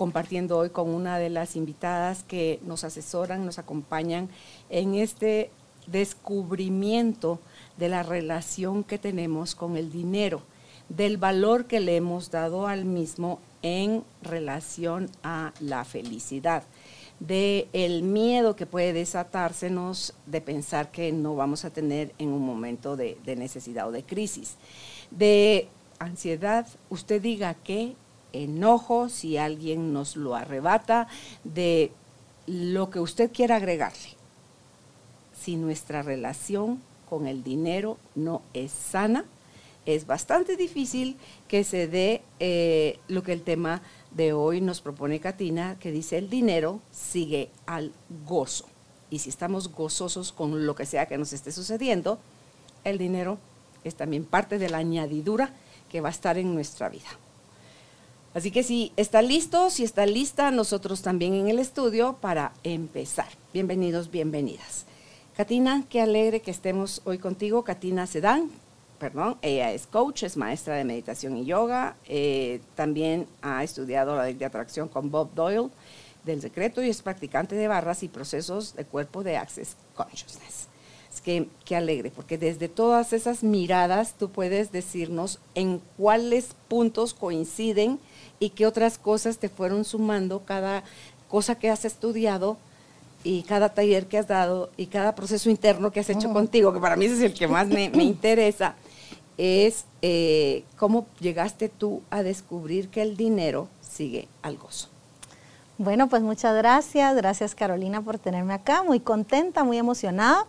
compartiendo hoy con una de las invitadas que nos asesoran, nos acompañan en este descubrimiento de la relación que tenemos con el dinero, del valor que le hemos dado al mismo en relación a la felicidad, de el miedo que puede desatársenos de pensar que no vamos a tener en un momento de, de necesidad o de crisis, de ansiedad, usted diga que enojo, si alguien nos lo arrebata, de lo que usted quiera agregarle. Si nuestra relación con el dinero no es sana, es bastante difícil que se dé eh, lo que el tema de hoy nos propone Katina, que dice el dinero sigue al gozo. Y si estamos gozosos con lo que sea que nos esté sucediendo, el dinero es también parte de la añadidura que va a estar en nuestra vida. Así que si está listo, si está lista, nosotros también en el estudio para empezar. Bienvenidos, bienvenidas. Katina, qué alegre que estemos hoy contigo. Katina Sedán, perdón, ella es coach, es maestra de meditación y yoga. Eh, también ha estudiado la ley de atracción con Bob Doyle del secreto y es practicante de barras y procesos de cuerpo de Access Consciousness. Es que qué alegre, porque desde todas esas miradas tú puedes decirnos en cuáles puntos coinciden y qué otras cosas te fueron sumando cada cosa que has estudiado y cada taller que has dado y cada proceso interno que has hecho contigo, que para mí ese es el que más me, interesa, es eh, cómo llegaste tú a descubrir que el dinero sigue al gozo. Bueno, pues muchas gracias, gracias Carolina por tenerme acá, muy contenta, muy emocionada.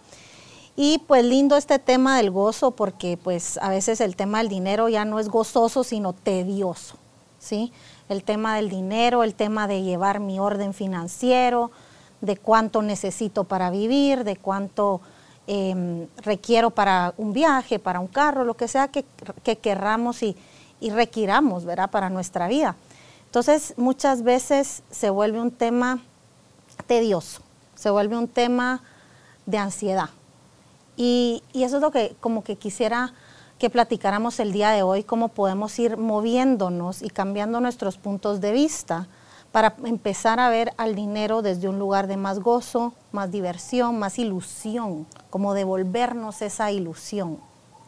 Y pues lindo este tema del gozo porque pues a veces el tema del dinero ya no es gozoso, sino tedioso. ¿Sí? El tema del dinero, el tema de llevar mi orden financiero, de cuánto necesito para vivir, de cuánto em, requiero para un viaje, para un carro, lo que sea que, querramos y, y, requiramos, ¿verdad? Para nuestra vida. Entonces, muchas veces se vuelve un tema tedioso, se vuelve un tema de ansiedad. Y, y eso es lo que como que quisiera que platicáramos el día de hoy, cómo podemos ir moviéndonos y cambiando nuestros puntos de vista para empezar a ver al dinero desde un lugar de más gozo, más diversión, más ilusión, como devolvernos esa ilusión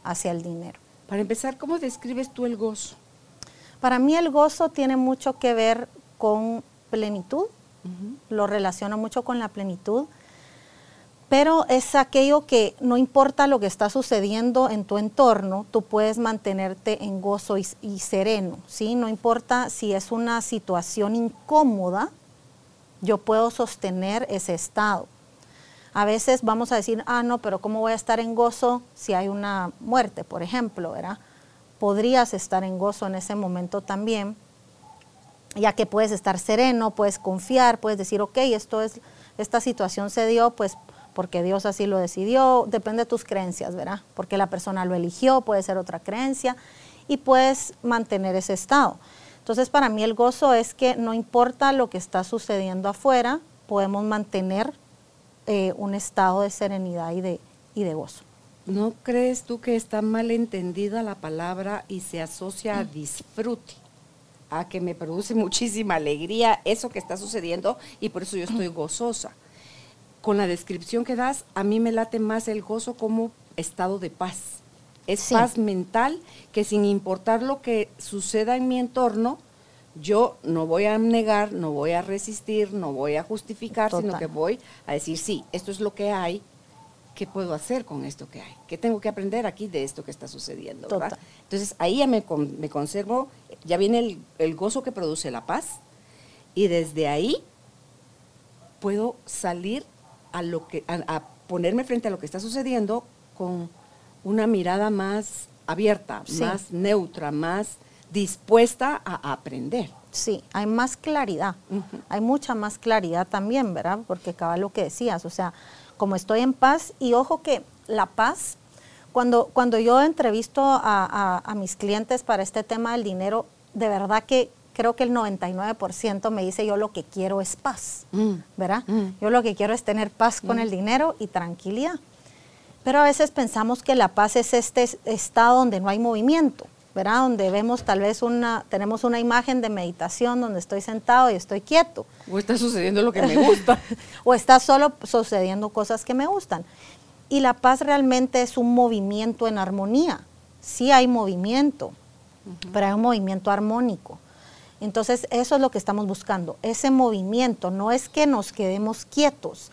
hacia el dinero. Para empezar, ¿cómo describes tú el gozo? Para mí el gozo tiene mucho que ver con plenitud, lo relaciono mucho con la plenitud pero es aquello que no importa lo que está sucediendo en tu entorno, tú puedes mantenerte en gozo y, sereno, ¿sí? No importa si es una situación incómoda, yo puedo sostener ese estado. A veces vamos a decir, ah, no, pero ¿cómo voy a estar en gozo si hay una muerte, por ejemplo, ¿verdad? Podrías estar en gozo en ese momento también, ya que puedes estar sereno, puedes confiar, puedes decir, ok, esto es, esta situación se dio, pues porque Dios así lo decidió, depende de tus creencias, ¿verdad? Porque la persona lo eligió, puede ser otra creencia, y puedes mantener ese estado. Entonces, para mí el gozo es que no importa lo que está sucediendo afuera, podemos mantener eh, un estado de serenidad y de, y de gozo. ¿No crees tú que está mal entendida la palabra y se asocia a disfrute? A que me produce muchísima alegría eso que está sucediendo y por eso yo estoy gozosa con la descripción que das, a mí me late más el gozo como estado de paz. Es paz mental que sin importar lo que suceda en mi entorno, yo no voy a negar, no voy a resistir, no voy a justificar, sino que voy a decir, sí, esto es lo que hay, ¿qué puedo hacer con esto que hay? ¿Qué tengo que aprender aquí de esto que está sucediendo? Entonces ahí ya me, me, conservo, ya viene el, el gozo que produce la paz y desde ahí puedo salir a, lo que, a, ponerme frente a lo que está sucediendo con una mirada más abierta, más neutra, más dispuesta a aprender. Sí, hay más claridad, hay mucha más claridad también, ¿verdad? Porque acaba lo que decías, o sea, como estoy en paz, y ojo que la paz, cuando, cuando yo entrevisto a, mis clientes para este tema del dinero, de verdad que creo que el 99% me dice yo lo que quiero es paz, mm. ¿verdad? Mm. Yo lo que quiero es tener paz con el mm. dinero y tranquilidad. Pero a veces pensamos que la paz es este estado donde no hay movimiento. ¿verdad? Donde vemos tal vez una, tenemos una imagen de meditación donde estoy sentado y estoy quieto. O está sucediendo lo que me gusta. o está solo sucediendo cosas que me gustan. Y la paz realmente es un movimiento en armonía. Sí hay movimiento, pero hay un movimiento armónico. Entonces, eso es lo que estamos buscando, ese movimiento. No es que nos quedemos quietos,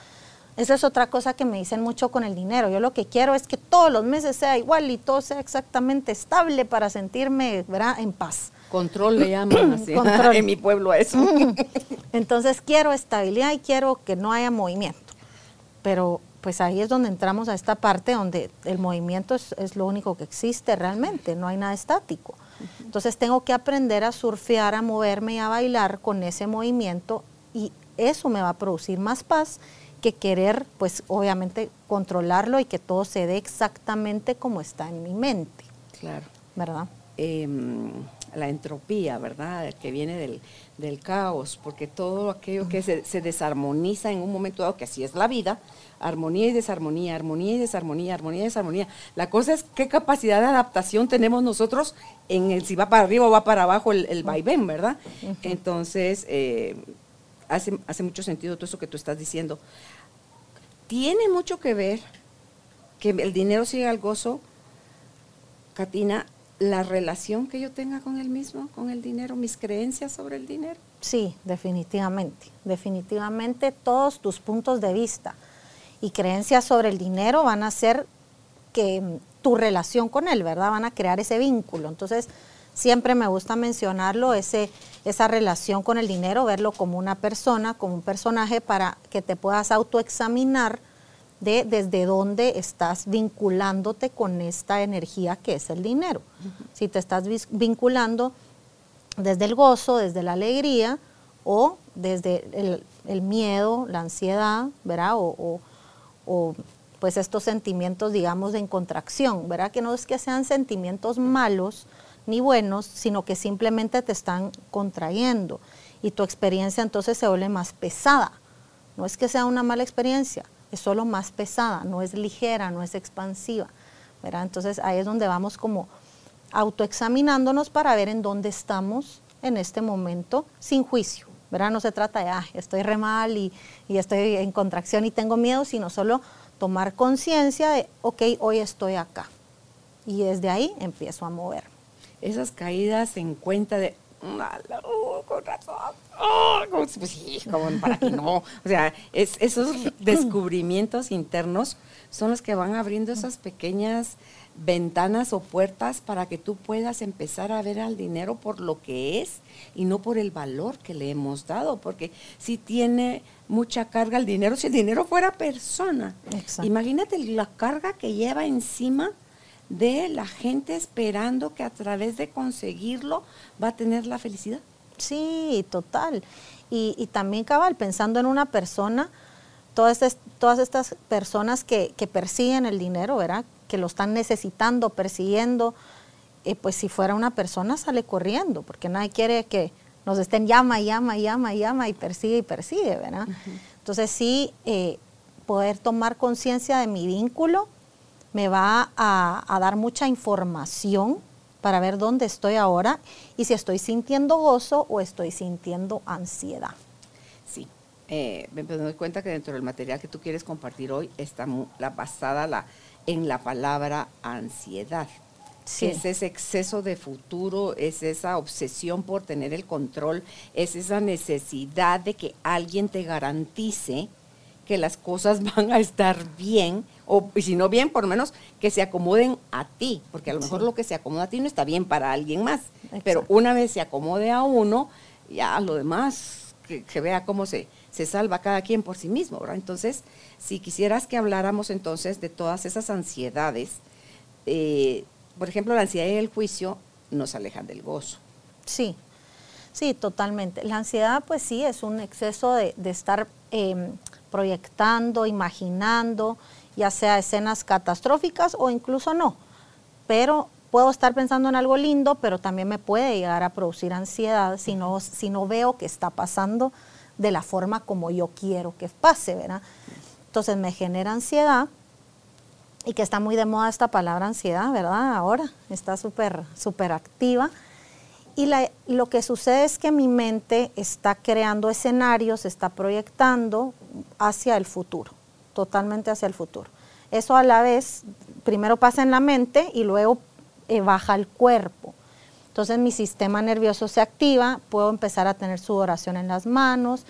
esa es otra cosa que me dicen mucho con el dinero. Yo lo que quiero es que todos los meses sea igual y todo sea exactamente estable para sentirme en paz. Control le llaman así en mi pueblo a eso. Entonces quiero estabilidad y quiero que no haya movimiento. Pero pues ahí es donde entramos a esta parte donde el movimiento es, es lo único que existe realmente, no hay nada estático. Entonces tengo que aprender a surfear, a moverme y a bailar con ese movimiento y eso me va a producir más paz que querer, pues obviamente, controlarlo y que todo se dé exactamente como está en mi mente. Claro. ¿Verdad? Em, la entropía, ¿verdad? Que viene del, caos, porque todo aquello que se, desarmoniza en un momento dado, que así es la vida, armonía y desarmonía, armonía y desarmonía, armonía y desarmonía. La cosa es qué capacidad de adaptación tenemos nosotros en el si va para arriba o va para abajo el, el vaivén, ¿verdad? Entonces, eh, hace, hace mucho sentido todo eso que tú estás diciendo. Tiene mucho que ver que el dinero siga al gozo, Katina, la relación que yo tenga con el mismo, con el dinero, mis creencias sobre el dinero. Sí, definitivamente. Definitivamente todos tus puntos de vista y creencias sobre el dinero van a hacer que mm, tu relación con él, ¿verdad? Van a crear ese vínculo. Entonces, siempre me gusta mencionarlo, ese, esa relación con el dinero, verlo como una persona, como un personaje para que te puedas autoexaminar de desde dónde estás vinculándote con esta energía que es el dinero. Si te estás vinculando desde el gozo, desde la alegría o desde el, miedo, la ansiedad, ¿verdad? O, o, pues estos sentimientos, digamos, de contracción, ¿verdad? Que no es que sean sentimientos malos, ni buenos, sino que simplemente te están contrayendo y tu experiencia entonces se vuelve más pesada. No es que sea una mala experiencia, es solo más pesada, no es ligera, no es expansiva. ¿verdad? Entonces ahí es donde vamos como autoexaminándonos para ver en dónde estamos en este momento sin juicio. ¿verdad? No se trata de, ah, estoy re mal y, y estoy en contracción y tengo miedo, sino solo tomar conciencia de, ok, hoy estoy acá. Y desde ahí empiezo a mover esas caídas en cuenta de, uh, con razón, oh, pues sí, como para que no. O sea, es, esos descubrimientos internos son los que van abriendo esas pequeñas ventanas o puertas para que tú puedas empezar a ver al dinero por lo que es y no por el valor que le hemos dado, porque si tiene mucha carga el dinero, si el dinero fuera persona, imagínate la carga que lleva encima de la gente esperando que a través de conseguirlo va a tener la felicidad. Sí, total. Y, también cabal, pensando en una persona, todas, todas estas personas que, persiguen el dinero, ¿verdad? Que lo están necesitando, persiguiendo, eh, pues si fuera una persona sale corriendo, porque nadie quiere que nos estén llama, llama, llama, llama y persigue y persigue, ¿verdad? Entonces sí, eh, poder tomar conciencia de mi vínculo me va a, dar mucha información para ver dónde estoy ahora y si estoy sintiendo gozo o estoy sintiendo ansiedad. Sí, eh, me doy cuenta que dentro del material que tú quieres compartir hoy está la basada la, en la palabra ansiedad. Sí. Es ese exceso de futuro, es esa obsesión por tener el control, es esa necesidad de que alguien te garantice que las cosas van a estar bien o si no bien, por lo menos que se acomoden a ti, porque a lo mejor lo que se acomoda a ti no está bien para alguien más, pero una vez se acomode a uno, ya lo demás, que, vea cómo se, se salva cada quien por sí mismo, ¿verdad? Entonces, si quisieras que habláramos entonces de todas esas ansiedades, eh, por ejemplo, la ansiedad y el juicio nos alejan del gozo. Sí, Sí, totalmente. La ansiedad, pues sí, es un exceso de, estar em, proyectando, imaginando, ya sea escenas catastróficas o incluso no. Pero puedo estar pensando en algo lindo, pero también me puede llegar a producir ansiedad si no, si no veo que está pasando de la forma como yo quiero que pase, ¿verdad? Entonces me genera ansiedad y que está muy de moda esta palabra ansiedad, ¿verdad? Ahora está súper, súper activa. Y lo que sucede es que mi mente está creando escenarios, está proyectando hacia el futuro, totalmente hacia el futuro. Eso a la vez, primero pasa en la mente y luego eh, baja al cuerpo. Entonces mi sistema nervioso se activa, puedo empezar a tener sudoración en las manos,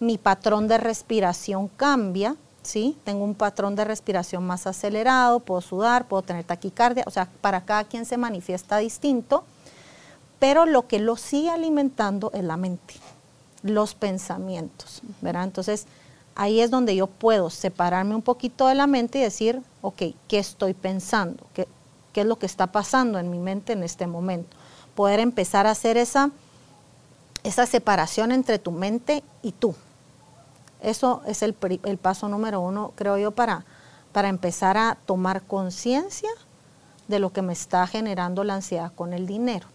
mi patrón de respiración cambia, ¿sí? Tengo un patrón de respiración más acelerado, puedo sudar, puedo tener taquicardia, o sea, para cada quien se manifiesta distinto, pero lo que lo sigue alimentando es la mente, los pensamientos, ¿verdad? Entonces, ahí es donde yo puedo separarme un poquito de la mente y decir, ok, ¿qué estoy pensando? ¿Qué, qué es lo que está pasando en mi mente en este momento? Poder empezar a hacer esa, esa separación entre tu mente y tú, eso es el, paso número uno, creo yo, para, para empezar a tomar conciencia de lo que me está generando la ansiedad con el dinero.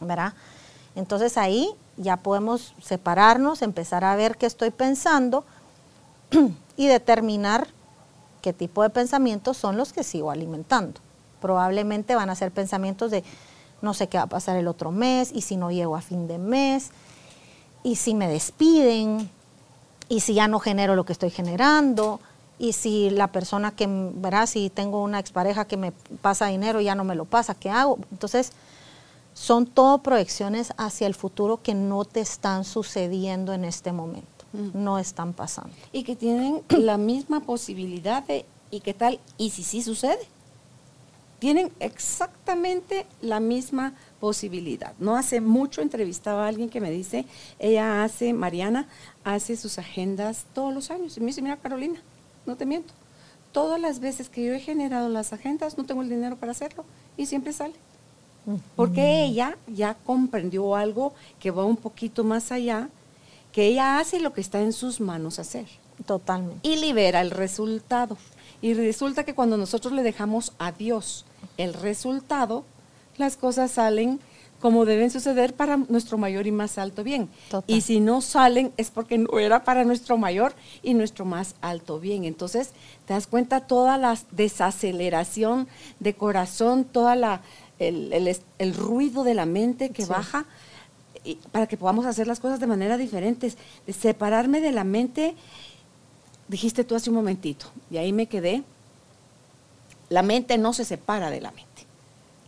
¿Verdad? Entonces ahí ya podemos separarnos, empezar a ver qué estoy pensando y determinar qué tipo de pensamientos son los que sigo alimentando. Probablemente van a ser pensamientos de no sé qué va a pasar el otro mes y si no llego a fin de mes y si me despiden y si ya no genero lo que estoy generando, y si la persona que, verá, si tengo una expareja que me pasa dinero y ya no me lo pasa, ¿qué hago? Entonces, son todo proyecciones hacia el futuro que no te están sucediendo en este momento, no están pasando. Y que tienen la misma posibilidad de, ¿y qué tal? ¿Y si sí sucede? Tienen exactamente la misma posibilidad. No hace mucho entrevistaba a alguien que me dice, ella hace, Mariana, hace sus agendas todos los años. Y me dice, mira Carolina, no te miento. Todas las veces que yo he generado las agendas, no tengo el dinero para hacerlo y siempre sale. Porque ella ya comprendió algo que va un poquito más allá, que ella hace lo que está en sus manos hacer. Totalmente. Y libera el resultado. Y resulta que cuando nosotros le dejamos a Dios el resultado, las cosas salen como deben suceder para nuestro mayor y más alto bien. Y si no salen es porque no era para nuestro mayor y nuestro más alto bien. Entonces, te das cuenta toda la desaceleración de corazón, toda la el, ruido de la mente que baja para que podamos hacer las cosas de manera diferente. De separarme de la mente, dijiste tú hace un momentito, y ahí me quedé. La mente no se separa de la mente.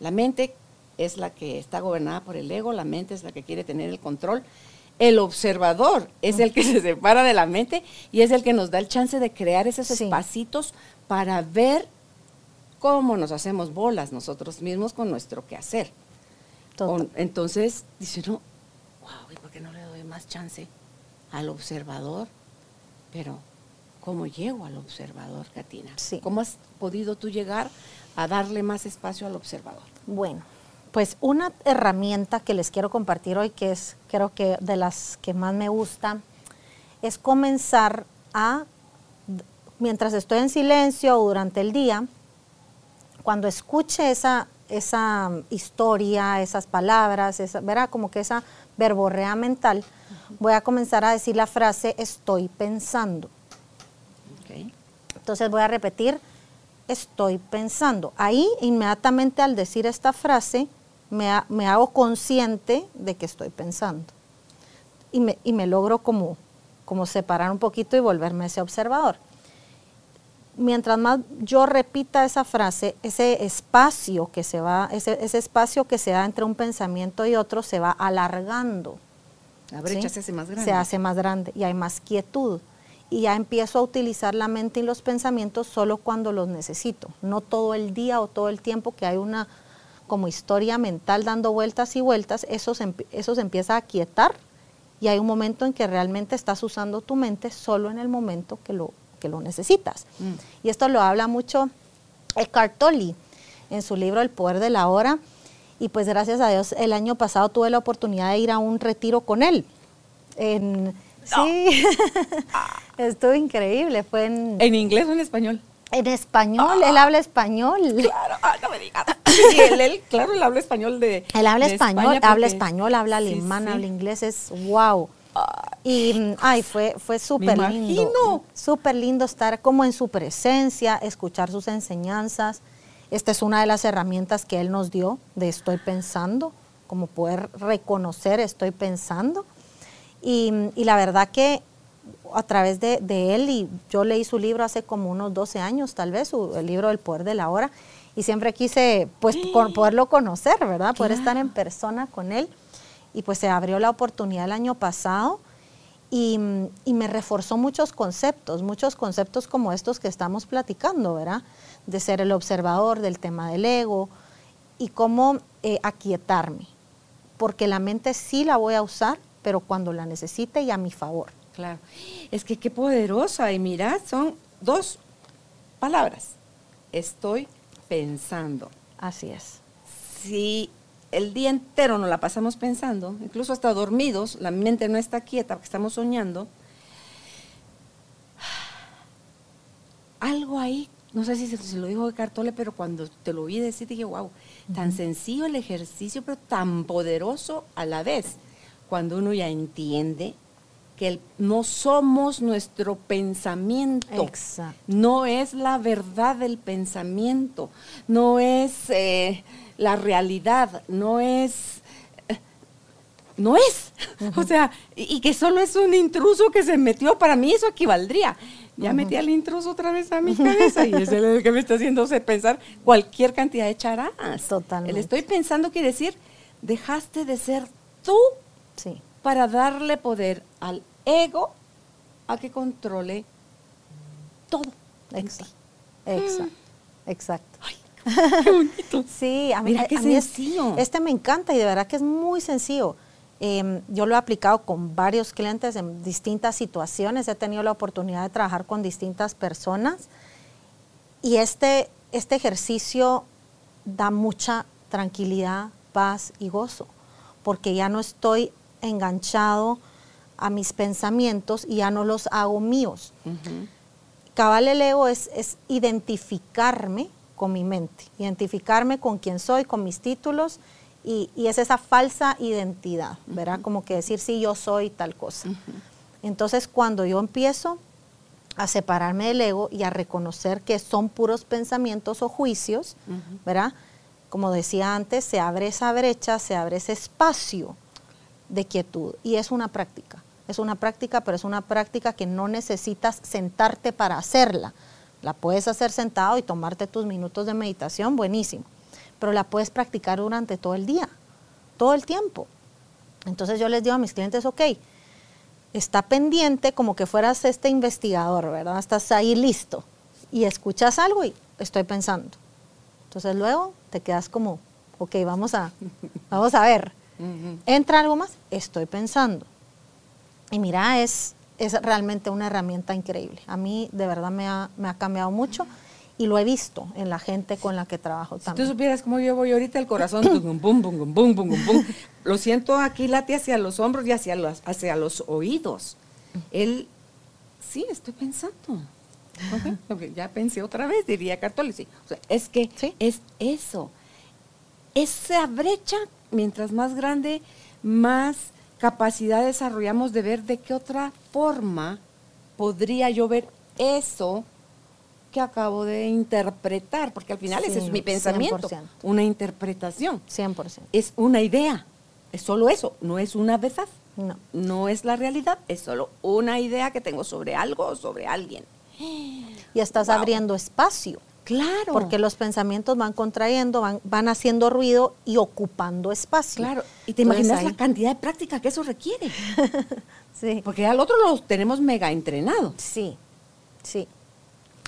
La mente es la que está gobernada por el ego, la mente es la que quiere tener el control. El observador es el que se separa de la mente y es el que nos da el chance de crear esos espacitos para ver cómo nos hacemos bolas nosotros mismos con nuestro quehacer. entonces, dice no, wow, ¿y por qué no le doy más chance al observador? Pero, ¿cómo llego al observador, Katina? ¿Cómo has podido tú llegar a darle más espacio al observador? Bueno, pues una herramienta que les quiero compartir hoy, que es creo que de las que más me gusta, es comenzar a, mientras estoy en silencio o durante el día, cuando escuche esa, esa historia, esas palabras, esa, verá como que esa verborrea mental, voy a comenzar a decir la frase estoy pensando. Entonces voy a repetir estoy pensando. Ahí, inmediatamente al decir esta frase, me, hago consciente de que estoy pensando. Y me, y me logro como, como separar un poquito y volverme ese observador. Mientras más yo repita esa frase, ese espacio que se va, ese, ese espacio que se da entre un pensamiento y otro se va alargando. La brecha se hace más grande. Se hace más grande y hay más quietud y ya empiezo a utilizar la mente y los pensamientos solo cuando los necesito, no todo el día o todo el tiempo que hay una como historia mental dando vueltas y vueltas, eso se, eso se empieza a quietar y hay un momento en que realmente estás usando tu mente solo en el momento que lo, que lo necesitas. Mm. Y esto lo habla mucho Eckhart Tolle en su libro El poder de la hora Y pues gracias a Dios, el año pasado tuve la oportunidad de ir a un retiro con él. En, Sí, estuvo increíble. Fue en, ¿En inglés o en español? En español, él habla español. Claro, ah, no me digas. Sí, él, él, claro, él habla español de. Él habla de español, España habla español, habla Sí, alemán, sí. habla inglés, es wow. Y ay, fue, fue súper lindo. Súper lindo estar como en su presencia, escuchar sus enseñanzas. Esta es una de las herramientas que él nos dio de estoy pensando, como poder reconocer estoy pensando. Y, y la verdad que a través de, de él, y yo leí su libro hace como unos 12 años tal vez, su- el libro El Poder de la Hora, y siempre quise pues con- poderlo conocer, ¿verdad? Poder estar en persona con él. Y pues se abrió la oportunidad el año pasado y, y me reforzó muchos conceptos, muchos conceptos como estos que estamos platicando, ¿verdad? De ser el observador del tema del ego y cómo eh, aquietarme, porque la mente sí la voy a usar, pero cuando la necesite y a mi favor. Claro. Es que qué poderosa. Y mira, son dos palabras. Estoy pensando. Así es. Si el día entero nos la pasamos pensando, incluso hasta dormidos, la mente no está quieta porque estamos soñando, algo ahí, no sé si se, lo dijo Cartole, pero cuando te lo oí decir dije, wow, tan sencillo el ejercicio, pero tan poderoso a la vez, cuando uno ya entiende que el- no somos nuestro pensamiento. Exacto. No es la verdad del pensamiento, no es eh, la realidad, no es... No es. O sea, y, que solo es un intruso que se metió, para mí eso equivaldría. Ya metí al intruso otra vez a mi cabeza y es el que me está haciendo pensar cualquier cantidad de charadas. Totalmente. El estoy pensando quiere decir, dejaste de ser tú Sí. para darle poder al ego a que controle todo. Exacto. Exacto. Exacto. Ay, qué bonito. Sí, a mí, Mira qué a mí sencillo. este me encanta y de verdad que es muy sencillo. Eh, yo lo he aplicado con varios clientes en distintas situaciones, he tenido la oportunidad de trabajar con distintas personas y este, este ejercicio da mucha tranquilidad, paz y gozo, porque ya no estoy enganchado a mis pensamientos y ya no los hago míos. Ujú. Cabal el ego es, es identificarme con mi mente, identificarme con quién soy, con mis títulos, y, y es esa falsa identidad, ¿verdad? Como que decir, sí, yo soy tal cosa. Entonces, cuando yo empiezo a separarme del ego y a reconocer que son puros pensamientos o juicios, ¿verdad? Como decía antes, se abre esa brecha, se abre ese espacio de quietud. Y es una práctica, es una práctica, pero es una práctica que no necesitas sentarte para hacerla. La puedes hacer sentado y tomarte tus minutos de meditación, buenísimo. Pero la puedes practicar durante todo el día, todo el tiempo. Entonces yo les digo a mis clientes, ok, está pendiente como que fueras este investigador, ¿verdad? Estás ahí listo y escuchas algo y estoy pensando. Entonces luego te quedas como, ok, vamos a, vamos a ver. Entra algo más, estoy pensando. Y mira, es, es realmente una herramienta increíble. A mí de verdad me ha, me ha cambiado mucho y lo he visto en la gente con la que trabajo Si tú también. supieras cómo yo voy ahorita el corazón, lo siento aquí late hacia los hombros y hacia los, hacia los oídos. Él, sí, estoy pensando. Ya pensé otra vez, diría Cartoli. Sí. O sea, es que Sí. es eso. Esa brecha, mientras más grande, más capacidad desarrollamos de ver de qué otra forma podría yo ver eso que acabo de interpretar, porque al final ese es mi pensamiento, 100%. una interpretación, 100%. es una idea, es solo eso, no es una verdad, No. no es la realidad, es solo una idea que tengo sobre algo o sobre alguien. Y estás Wow. abriendo espacio. Claro. Porque los pensamientos van contrayendo, van, van haciendo ruido y ocupando espacio. Claro, y te Entonces, imaginas ahí- la cantidad de práctica que eso requiere, Sí. porque al otro lo tenemos mega entrenado. Sí, sí.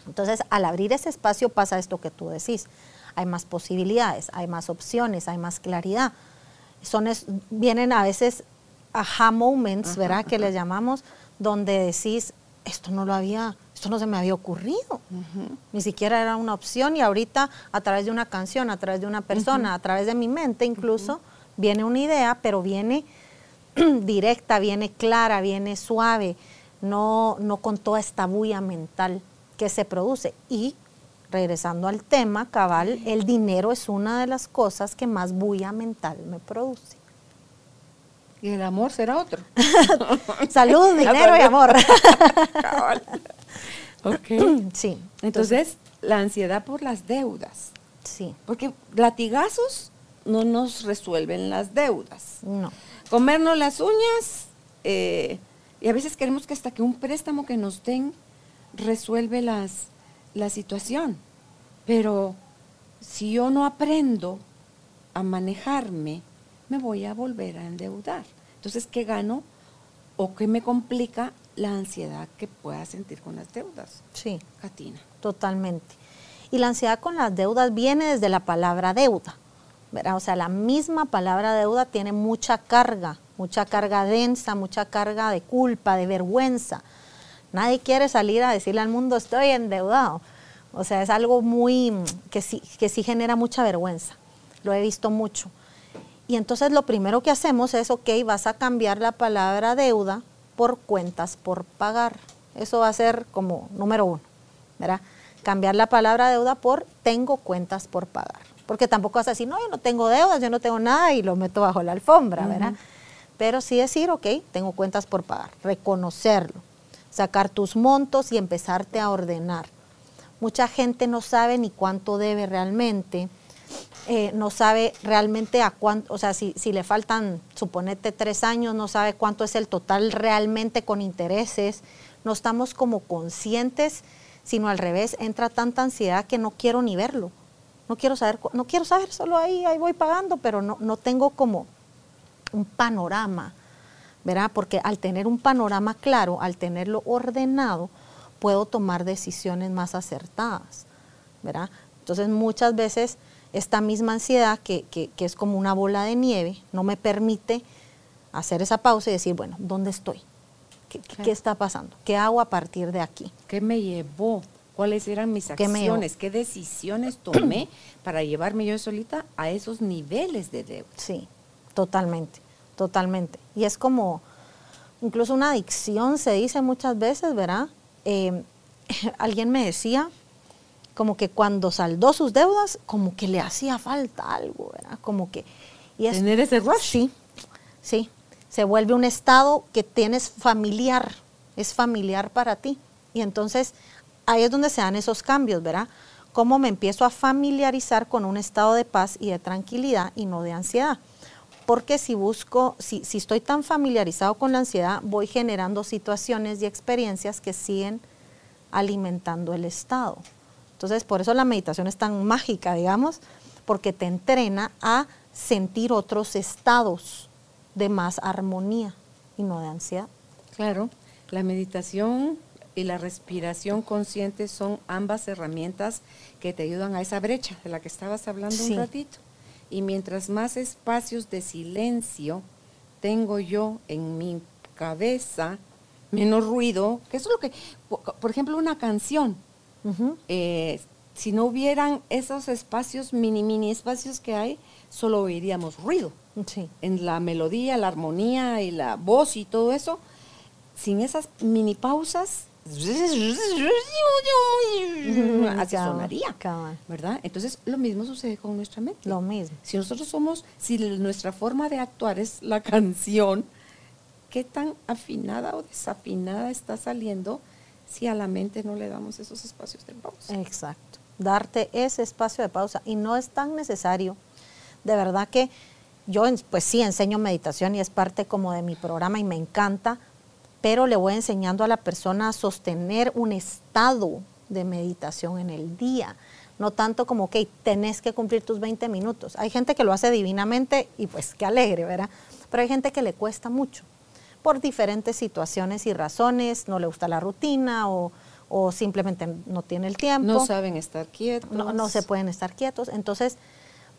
Entonces, al abrir ese espacio pasa esto que tú decís. Hay más posibilidades, hay más opciones, hay más claridad. Son es- vienen a veces aha moments, ¿verdad? Que les llamamos, donde decís, esto no lo había, esto no se me había ocurrido. Ni siquiera era una opción y ahorita a través de una canción, a través de una persona, a través de mi mente incluso, viene una idea, pero viene directa, viene clara, viene suave, no, no con toda esta bulla mental que se produce. Y regresando al tema, cabal, el dinero es una de las cosas que más bulla mental me produce. Y el amor será otro. Salud, dinero y amor. Cabal. Ok. Sí. Entonces, la ansiedad por las deudas. Sí. Porque latigazos no nos resuelven las deudas. No. Comernos las uñas, eh, y a veces queremos que hasta que un préstamo que nos den resuelve las, la situación. Pero si yo no aprendo a manejarme, me voy a volver a endeudar. Entonces, ¿qué gano o qué me complica la ansiedad que pueda sentir con las deudas? Sí. Katina. Totalmente. Y la ansiedad con las deudas viene desde la palabra deuda. ¿verdad? O sea, la misma palabra deuda tiene mucha carga, mucha carga densa, mucha carga de culpa, de vergüenza. Nadie quiere salir a decirle al mundo estoy endeudado. O sea, es algo muy que sí, que sí genera mucha vergüenza. Lo he visto mucho. Y entonces lo primero que hacemos es, ok, vas a cambiar la palabra deuda por cuentas por pagar. Eso va a ser como número uno, ¿verdad? Cambiar la palabra deuda por tengo cuentas por pagar. Porque tampoco vas a decir, no, yo no tengo deudas, yo no tengo nada y lo meto bajo la alfombra, ¿verdad? Pero sí decir, ok, tengo cuentas por pagar, reconocerlo, sacar tus montos y empezarte a ordenar. Mucha gente no sabe ni cuánto debe realmente, eh, no sabe realmente a cuánto, o sea, si, si le faltan, suponete, tres años, no sabe cuánto es el total realmente con intereses, no estamos como conscientes, sino al revés, entra tanta ansiedad que no quiero ni verlo. No quiero saber, no quiero saber, solo ahí, ahí voy pagando, pero no, no tengo como un panorama, ¿verdad? Porque al tener un panorama claro, al tenerlo ordenado, puedo tomar decisiones más acertadas, ¿verdad? Entonces muchas veces esta misma ansiedad, que, que- que es como una bola de nieve, no me permite hacer esa pausa y decir, bueno, ¿dónde estoy? ¿Qué, qué- qué está pasando? ¿Qué hago a partir de aquí? ¿Qué me llevó? ¿Cuáles eran mis ¿Qué acciones? ¿Qué decisiones tomé para llevarme yo solita a esos niveles de deuda? Sí, totalmente, totalmente. Y es como, incluso una adicción se dice muchas veces, ¿verdad? Eh, alguien me decía como que cuando saldó sus deudas, como que le hacía falta algo, ¿verdad? Como que... Y es- ¿Tener ese rush? Sí, sí. Se vuelve un estado que tienes familiar, es familiar para ti. Y entonces ahí es donde se dan esos cambios, ¿verdad? Cómo me empiezo a familiarizar con un estado de paz y de tranquilidad y no de ansiedad. Porque si busco, si, si estoy tan familiarizado con la ansiedad, voy generando situaciones y experiencias que siguen alimentando el estado. Entonces, por eso la meditación es tan mágica, digamos, porque te entrena a sentir otros estados de más armonía y no de ansiedad. Claro, la meditación y la respiración consciente son ambas herramientas que te ayudan a esa brecha de la que estabas hablando Sí. un ratito. Y mientras más espacios de silencio tengo yo en mi cabeza, menos ruido, que eso es lo que, por- por ejemplo, una canción, Eh, si no hubieran esos espacios, mini, mini espacios que hay, solo oiríamos ruido Sí. en la melodía, la armonía y la voz y todo eso, sin esas mini pausas, así sonaría. ¿verdad? Entonces, lo mismo sucede con nuestra mente. Lo mismo. Si nosotros somos, si nuestra forma de actuar es la canción, ¿qué tan afinada o desafinada está saliendo si a la mente no le damos esos espacios de pausa? Exacto. Darte ese espacio de pausa. Y no es tan necesario. De verdad que yo, pues sí, enseño meditación y es parte como de mi programa y me encanta, pero le voy enseñando a la persona a sostener un estado de meditación en el día. No tanto como, ok, tenés que cumplir tus 20 minutos. Hay gente que lo hace divinamente y pues qué alegre, ¿verdad? Pero hay gente que le cuesta mucho por diferentes situaciones y razones, no le gusta la rutina o, o simplemente no tiene el tiempo No saben estar quietos. no, no se pueden estar quietos. Entonces,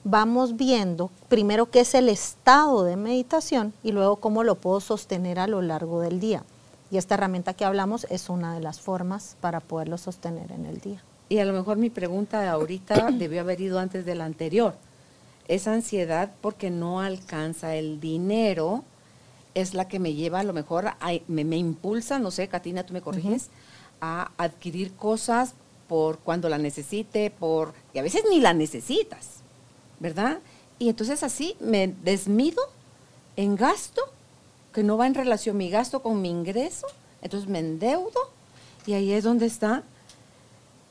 vamos viendo primero qué es el estado de meditación y luego cómo lo puedo sostener a lo largo del día. Y esta herramienta que hablamos es una de las formas para poderlo sostener en el día. Y a lo mejor mi pregunta de ahorita debió haber ido antes de la anterior. Esa ansiedad porque no alcanza el dinero es la que me lleva a lo mejor, me, impulsa, no sé, Katina, tú me corriges, a adquirir cosas por cuando la necesite, por, y a veces ni la necesitas, ¿verdad? Y entonces así me desmido en gasto que no va en relación mi gasto con mi ingreso, entonces me endeudo y ahí es donde está.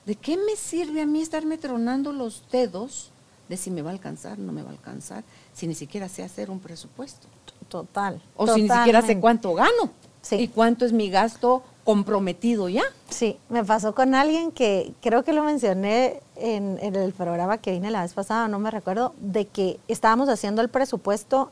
¿De qué me sirve a mí estarme tronando los dedos de si me va a alcanzar, no me va a alcanzar, si ni siquiera sé hacer un presupuesto? Total. O si ni siquiera sé cuánto gano y cuánto es mi gasto comprometido ya. Sí, me pasó con alguien que creo que lo mencioné en, en, el programa que vine la vez pasada, no me recuerdo, de que estábamos haciendo el presupuesto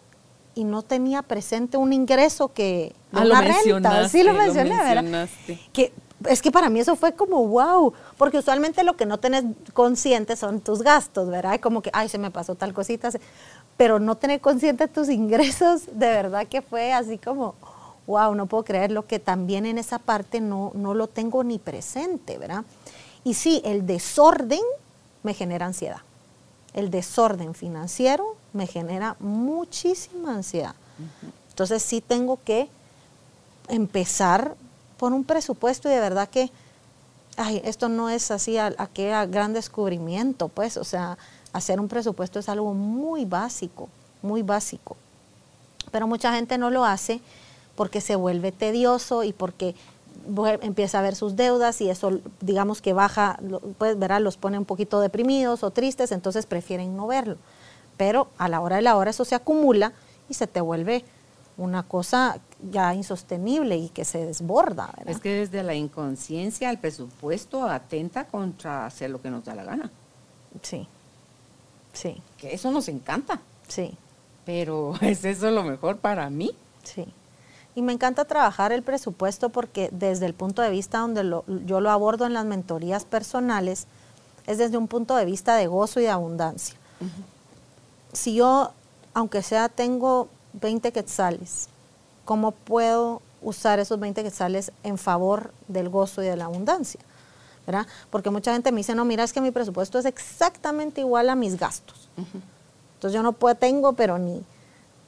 y no tenía presente un ingreso que ah, una renta. Sí lo mencioné, ¿verdad? Que es que para mí eso fue como wow, porque usualmente lo que no tenés consciente son tus gastos, ¿verdad? Como que, ay, se me pasó tal cosita, pero no tener consciente tus ingresos, de verdad que fue así como, wow, no puedo creer lo que también en esa parte no, no lo tengo ni presente, ¿verdad? Y sí, el desorden me genera ansiedad. El desorden financiero me genera muchísima ansiedad. Entonces sí tengo que empezar por un presupuesto y de verdad que, ay, esto no es así a, a gran descubrimiento, pues, o sea, hacer un presupuesto es algo muy básico, muy básico. Pero mucha gente no lo hace porque se vuelve tedioso y porque empieza a ver sus deudas y eso digamos que baja, pues verá, los pone un poquito deprimidos o tristes, entonces prefieren no verlo pero a la hora de la hora eso se acumula y se te vuelve una cosa ya insostenible y que se desborda. Es que desde la inconsciencia el presupuesto atenta contra hacer lo que nos da la gana. Sí, sí. Que eso nos encanta. Sí. Pero ¿es eso lo mejor para mí? Sí. Y me encanta trabajar el presupuesto porque desde el punto de vista donde yo lo abordo en las mentorías personales, es desde un punto de vista de gozo y de abundancia si yo, aunque sea tengo 20 quetzales, ¿cómo puedo usar esos 20 quetzales en favor del gozo y de la abundancia? ¿Verdad? Porque mucha gente me dice, no, mira, es que mi presupuesto es exactamente igual a mis gastos. Entonces yo no puedo, tengo, pero ni,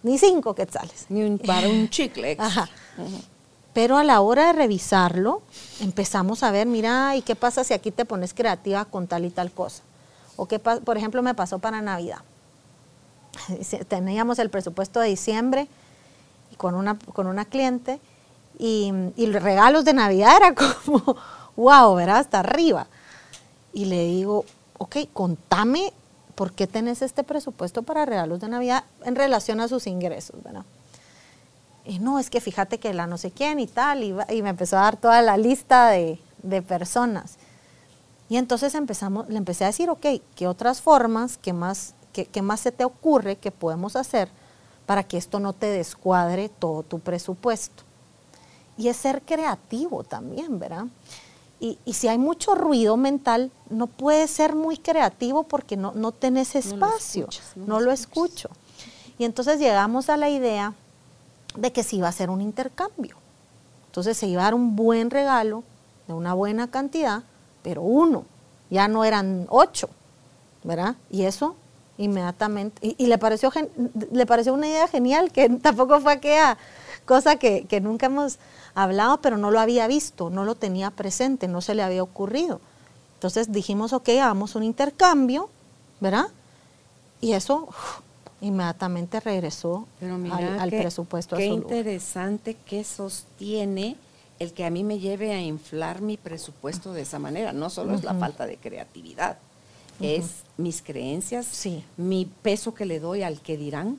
ni cinco quetzales. Ni un, para un chicle. Ajá. Pero a la hora de revisarlo, empezamos a ver, mira, ¿y qué pasa si aquí te pones creativa con tal y tal cosa? O qué, por ejemplo, me pasó para Navidad. teníamos el presupuesto de diciembre con una, con una cliente y, los regalos de Navidad era como, wow, ¿verdad? Hasta arriba. Y le digo, ok, contame por qué tenés este presupuesto para regalos de Navidad en relación a sus ingresos, ¿verdad? Y no, es que fíjate que la no sé quién y tal, y, me empezó a dar toda la lista de, de personas. Y entonces empezamos, le empecé a decir, ok, ¿qué otras formas, qué más ¿Qué, más se te ocurre que podemos hacer para que esto no te descuadre todo tu presupuesto? Y es ser creativo también, ¿verdad? Y, si hay mucho ruido mental, no puedes ser muy creativo porque no, no tenés espacio, no lo, escucho. Y entonces llegamos a la idea de que se iba a hacer un intercambio. Entonces se iba a dar un buen regalo de una buena cantidad, pero uno, ya no eran ocho, ¿verdad? Y eso inmediatamente. Y, le, pareció le pareció una idea genial, que tampoco fue aquella cosa que, nunca hemos hablado, pero no lo había visto, no lo tenía presente, no se le había ocurrido. Entonces dijimos, ok, hagamos un intercambio, ¿verdad? Y eso inmediatamente regresó al, presupuesto. Qué interesante que sostiene el que a mí me lleve a inflar mi presupuesto de esa manera. No solo es la falta de creatividad, es mis creencias, mi peso que le doy al que dirán,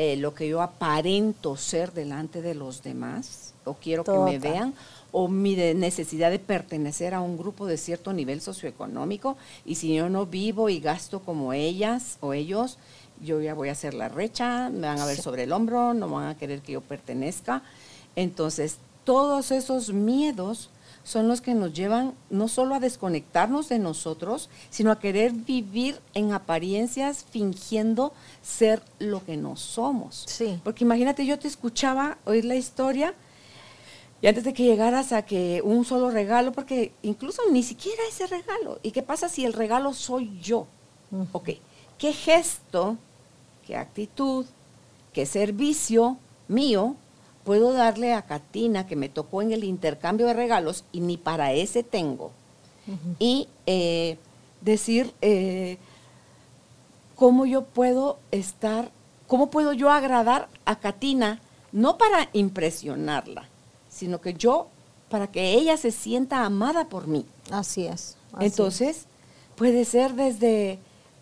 eh, lo que yo aparento ser delante de los demás, o quiero que me vean, o mi necesidad de pertenecer a un grupo de cierto nivel socioeconómico, y si yo no vivo y gasto como ellas o ellos, yo ya voy a hacer la recha, me van a ver sobre el hombro, no van a querer que yo pertenezca. Entonces, todos esos miedos son los que nos llevan no solo a desconectarnos de nosotros, sino a querer vivir en apariencias fingiendo ser lo que no somos. Sí. Porque imagínate, yo te escuchaba oír la historia Y antes de que llegaras a que un solo regalo, porque incluso ni siquiera ese regalo. ¿Y qué pasa si el regalo soy yo? Ok, ¿qué gesto, qué actitud, qué servicio mío puedo darle a Katina que me tocó en el intercambio de regalos y ni para ese tengo? Y eh, decir eh, cómo yo puedo estar, cómo puedo yo agradar a Katina, no para impresionarla, sino que yo, para que ella se sienta amada por mí. Así es. Entonces, puede ser desde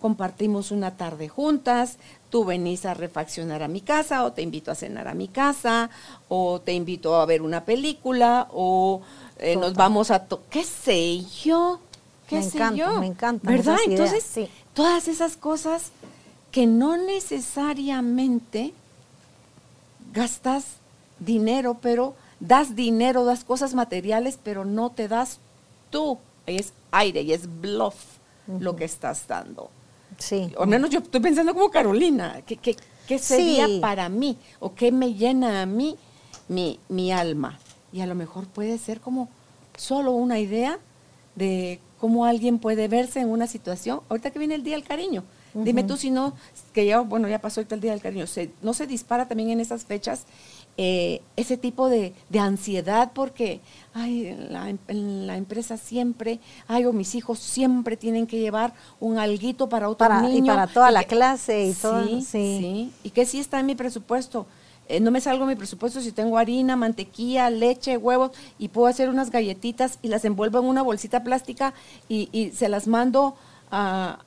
compartimos una tarde juntas, tú venís a refaccionar a mi casa o te invito a cenar a mi casa o te invito a ver una película o eh, nos vamos a... ¿Qué sé yo? ¿Qué me sé encanta, yo? Me encanta. ¿Verdad? Entonces, todas esas cosas que no necesariamente gastas dinero, pero das dinero, das cosas materiales, pero no te das tú. Es aire y es bluff lo que estás dando. Sí. O al menos yo estoy pensando como Carolina, ¿qué, qué, sería para mí? ¿O qué me llena a mí mi, mi alma? Y a lo mejor puede ser como solo una idea de cómo alguien puede verse en una situación. Ahorita que viene el Día del Cariño. Dime tú si no, que ya, bueno, ya pasó ahorita el Día del Cariño, ¿no se dispara también en esas fechas eh, ese tipo de, ansiedad porque, ay, la, en la empresa siempre, ay, o mis hijos siempre tienen que llevar un alguito para otro para, niño. Y para toda la clase y todo. Sí, sí. Y que sí está en mi presupuesto. Eh, no me salgo mi presupuesto si tengo harina, mantequilla, leche, huevos y puedo hacer unas galletitas y las envuelvo en una bolsita plástica y, y se las mando a,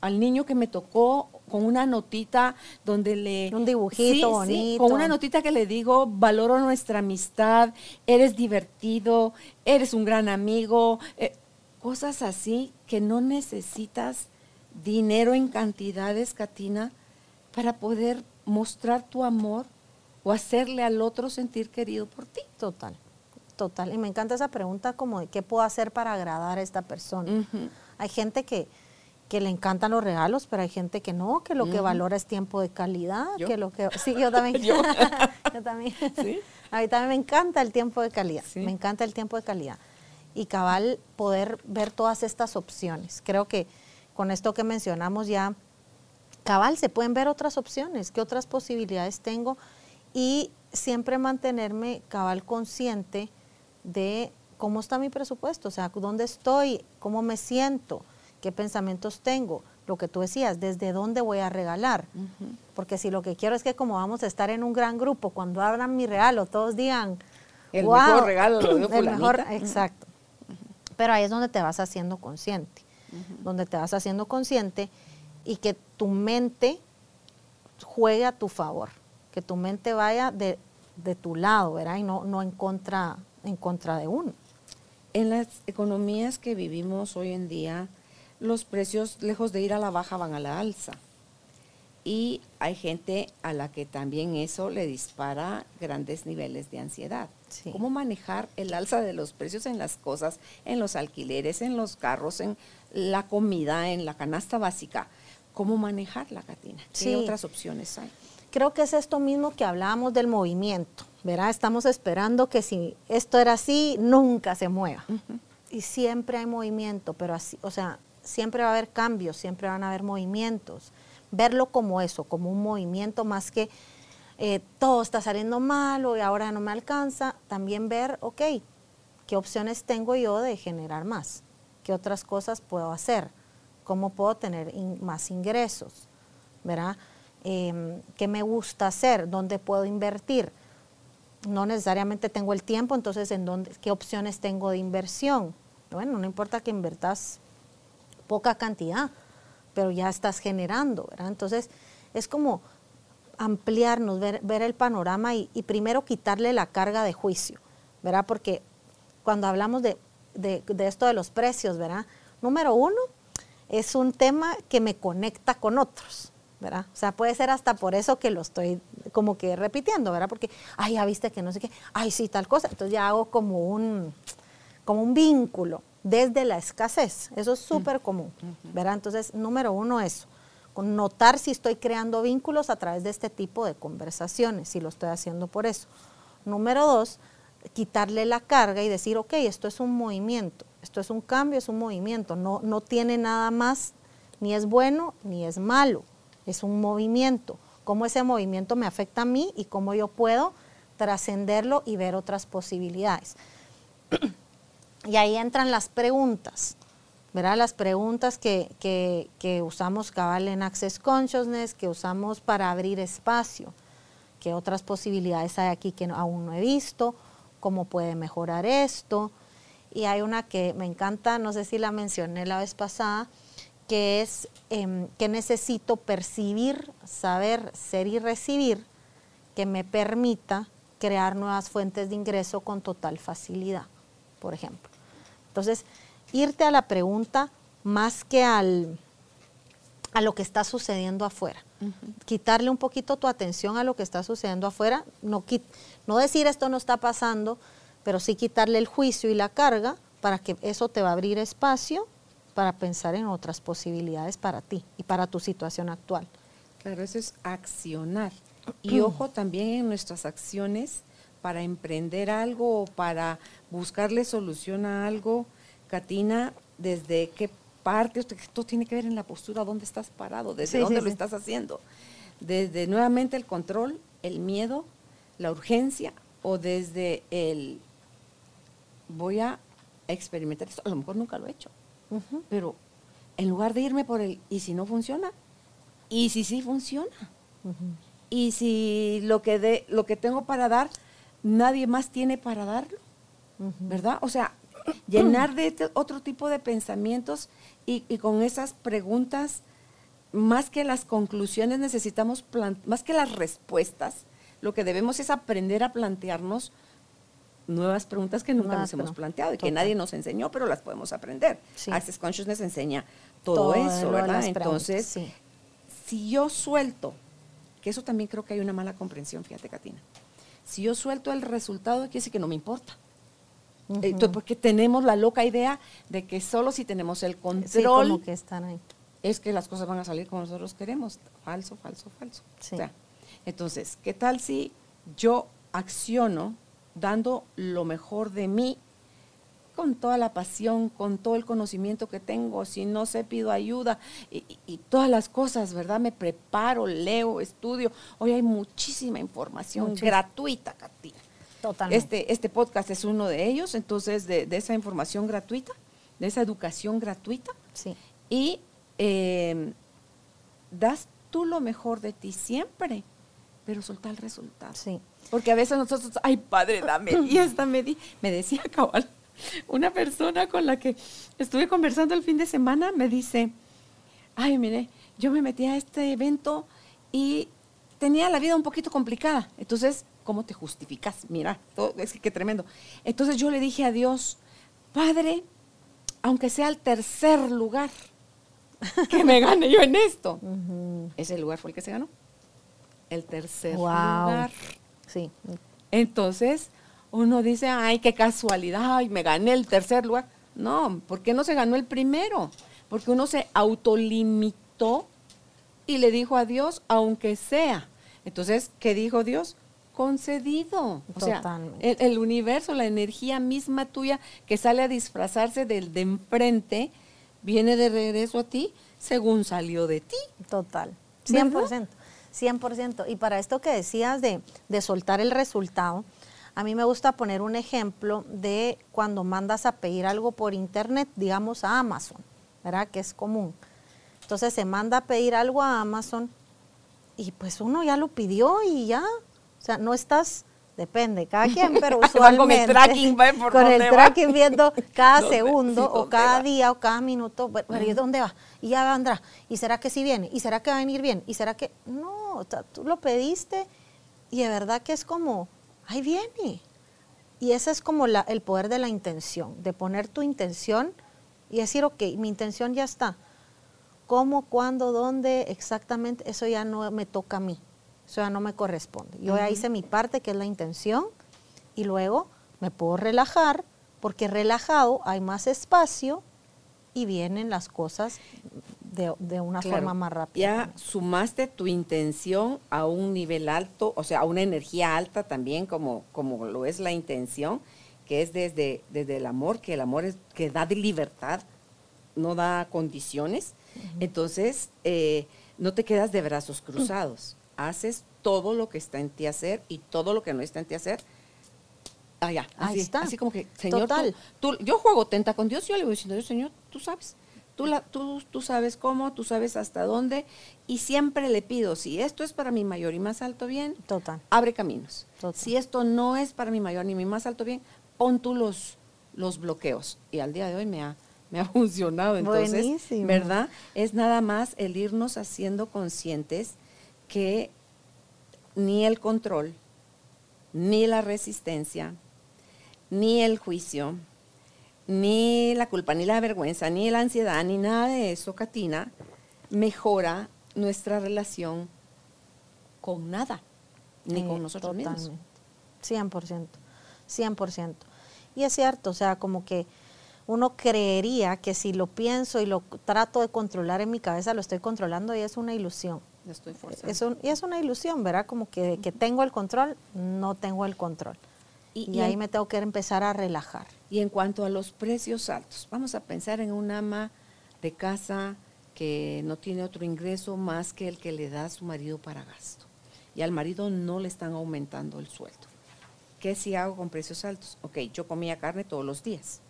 al niño que me tocó con una notita donde le... Un dibujito bonito. con una notita que le digo, valoro nuestra amistad, eres divertido, eres un gran amigo, eh, cosas así que no necesitas dinero en cantidades, Katina, para poder mostrar tu amor o hacerle al otro sentir querido por ti. Total, total. Y me encanta esa pregunta como de qué puedo hacer para agradar a esta persona. Hay gente que que le encantan los regalos, pero hay gente que no, que lo que valora es tiempo de calidad, que lo que sí, yo también. yo. también. A mí también me encanta el tiempo de calidad. Me encanta el tiempo de calidad. Y cabal poder ver todas estas opciones. Creo que con esto que mencionamos ya cabal se pueden ver otras opciones, qué otras posibilidades tengo y siempre mantenerme cabal consciente de cómo está mi presupuesto, o sea, dónde estoy, cómo me siento qué pensamientos tengo, lo que tú decías, desde dónde voy a regalar. Porque si lo que quiero es que como vamos a estar en un gran grupo, cuando abran mi regalo, todos digan, el mejor regalo lo dio el mejor, exacto. Pero ahí es donde te vas haciendo consciente, donde te vas haciendo consciente y que tu mente juegue a tu favor, que tu mente vaya de, tu lado, ¿verdad? Y no, no en, contra, en contra de uno. En las economías que vivimos hoy en día, los precios, lejos de ir a la baja, van a la alza. Y hay gente a la que también eso le dispara grandes niveles de ansiedad. ¿Cómo manejar el alza de los precios en las cosas, en los alquileres, en los carros, en la comida, en la canasta básica? ¿Cómo manejarla, Katina? ¿Qué otras opciones hay? Creo que es esto mismo que hablábamos del movimiento, ¿verdad? Estamos esperando que si esto era así, nunca se mueva. Y siempre hay movimiento, pero así, o sea, siempre va a haber cambios, siempre van a haber movimientos. Verlo como eso, como un movimiento más que eh, todo está saliendo mal y ahora no me alcanza. También ver, ok, ¿qué opciones tengo yo de generar más? ¿Qué otras cosas puedo hacer? ¿Cómo puedo tener más ingresos? ¿Verdad? Em, ¿Qué me gusta hacer? ¿Dónde puedo invertir? No necesariamente tengo el tiempo, entonces ¿en dónde, ¿qué opciones tengo de inversión? Bueno, no importa que invertas poca cantidad, pero ya estás generando, ¿verdad? Entonces, es como ampliarnos, ver, el panorama y, primero quitarle la carga de juicio, ¿verdad? Porque cuando hablamos de, esto de los precios, ¿verdad? Número uno, es un tema que me conecta con otros, ¿verdad? O sea, puede ser hasta por eso que lo estoy como que repitiendo, ¿verdad? Porque, ay, ya viste que no sé qué, ay, sí, tal cosa. Entonces ya hago como un, como un vínculo, desde la escasez. Eso es súper común, ¿verdad? Entonces, número uno, eso. Notar si estoy creando vínculos a través de este tipo de conversaciones, si lo estoy haciendo por eso. Número dos, quitarle la carga y decir, ok, esto es un movimiento, esto es un cambio, es un movimiento, no, no tiene nada más, ni es bueno ni es malo, es un movimiento. Cómo ese movimiento me afecta a mí y cómo yo puedo trascenderlo y ver otras posibilidades. Y ahí entran las preguntas, ¿verdad? Las preguntas que, que usamos cabal en Access Consciousness, que usamos para abrir espacio, qué otras posibilidades hay aquí que aún no he visto, cómo puede mejorar esto. Y hay una que me encanta, no sé si la mencioné la vez pasada, que es em, que necesito percibir, saber, ser y recibir, que me permita crear nuevas fuentes de ingreso con total facilidad, por ejemplo. Entonces, irte a la pregunta más que al, a lo que está sucediendo afuera. Quitarle un poquito tu atención a lo que está sucediendo afuera, no, no decir esto no está pasando, pero sí quitarle el juicio y la carga para que eso te va a abrir espacio para pensar en otras posibilidades para ti y para tu situación actual. Claro, eso es accionar. Y ojo también en nuestras acciones para emprender algo o para buscarle solución a algo, Katina, desde qué parte, esto tiene que ver en la postura, dónde estás parado, desde dónde lo estás haciendo. Desde nuevamente el control, el miedo, la urgencia o desde el voy a experimentar esto, a lo mejor nunca lo he hecho pero en lugar de irme por el, ¿y si no funciona? ¿Y si sí funciona? ¿Y si lo que, de, lo que tengo para dar, nadie más tiene para darlo? ¿Verdad? O sea, llenar de este otro tipo de pensamientos y, con esas preguntas, más que las conclusiones necesitamos, más que las respuestas, lo que debemos es aprender a plantearnos nuevas preguntas que nunca nos hemos planteado y que nadie nos enseñó, pero las podemos aprender. Access Consciousness enseña todo, eso, ¿verdad? Entonces, si yo suelto, que eso también creo que hay una mala comprensión, fíjate, Katina. Si yo suelto el resultado, quiere decir que no me importa. porque tenemos la loca idea de que solo si tenemos el control, que están ahí. es que las cosas van a salir como nosotros queremos. Falso, falso, falso. entonces, ¿qué tal si yo acciono dando lo mejor de mí con toda la pasión, con todo el conocimiento que tengo, si no sé, pido ayuda y, todas las cosas, ¿verdad? Me preparo, leo, estudio. Hoy hay muchísima información gratuita, Katina. Totalmente. Este, este podcast es uno de ellos, entonces, de, esa información gratuita, de esa educación gratuita. Sí. Y em, das tú lo mejor de ti siempre, pero soltar el resultado. Sí. Porque a veces nosotros, ay padre, dame. Y esta me, di, me decía cabal, una persona con la que estuve conversando el fin de semana me dice, ay, mire, yo me metí a este evento y tenía la vida un poquito complicada. Entonces, ¿cómo te justificas? Mira, todo, es que qué tremendo. Entonces yo le dije a Dios, Padre, aunque sea el tercer lugar, que me gane yo en esto. Ese lugar fue el que se ganó. El tercer lugar. Sí. Entonces, uno dice, ay, qué casualidad, ay, me gané el tercer lugar. No, ¿por qué no se ganó el primero? Porque uno se autolimitó y le dijo a Dios, aunque sea. Entonces, ¿qué dijo Dios? Concedido. O sea, el, universo, la energía misma tuya que sale a disfrazarse del de enfrente, viene de regreso a ti según salió de ti. Total. 100%. 100%. Y para esto que decías de, soltar el resultado, a mí me gusta poner un ejemplo de cuando mandas a pedir algo por internet, digamos a Amazon, ¿verdad? Que es común. Entonces se manda a pedir algo a Amazon y pues uno ya lo pidió y ya, o sea, no estás, depende, cada quien, pero usualmente con el tracking, con el tracking viendo cada segundo o cada día o cada minuto, pero ¿y dónde va? Y ya vendrá, ¿y será que sí viene? ¿Y será que va a venir bien? ¿Y será que no? tú lo pediste y de verdad que es como, ahí viene. Y ese es como el poder de la intención, de poner tu intención y decir, ok, mi intención ya está. ¿Cómo, cuándo, dónde exactamente? Eso ya no me toca a mí, eso ya no me corresponde. Yo ya hice mi parte, que es la intención, y luego me puedo relajar, porque relajado hay más espacio y vienen las cosas de, una forma más rápida. Ya sumaste tu intención a un nivel alto, o sea, a una energía alta también, como, como lo es la intención, que es desde, desde el amor, que el amor es que da de libertad, no da condiciones. Entonces, eh, no te quedas de brazos cruzados. Haces todo lo que está en ti hacer y todo lo que no está en ti hacer. Ah, ya, así, está. así como que, Señor, Tú, yo juego tenta con Dios, yo le voy diciendo, Señor, tú sabes, tú, la, tú, tú sabes cómo, tú sabes hasta dónde, y siempre le pido, si esto es para mi mayor y más alto bien, Total. abre caminos. Si esto no es para mi mayor ni mi más alto bien, pon tú los, los bloqueos. Y al día de hoy me ha, me ha funcionado. Entonces, ¿verdad? Es nada más el irnos haciendo conscientes que ni el control, ni la resistencia, ni el juicio, ni la culpa, ni la vergüenza, ni la ansiedad, ni nada de eso, Katina, mejora nuestra relación con nada, ni con nosotros mismos. 100%, 100%. Y es cierto, o sea, como que uno creería que si lo pienso y lo trato de controlar en mi cabeza, lo estoy controlando y es una ilusión. Estoy es y es una ilusión, ¿verdad? Como que, que tengo el control, no tengo el control. Y, ahí me tengo que empezar a relajar. Y en cuanto a los precios altos, vamos a pensar en un ama de casa que no tiene otro ingreso más que el que le da a su marido para gasto. Y al marido no le están aumentando el sueldo. ¿Qué si hago con precios altos? Ok, yo comía carne todos los días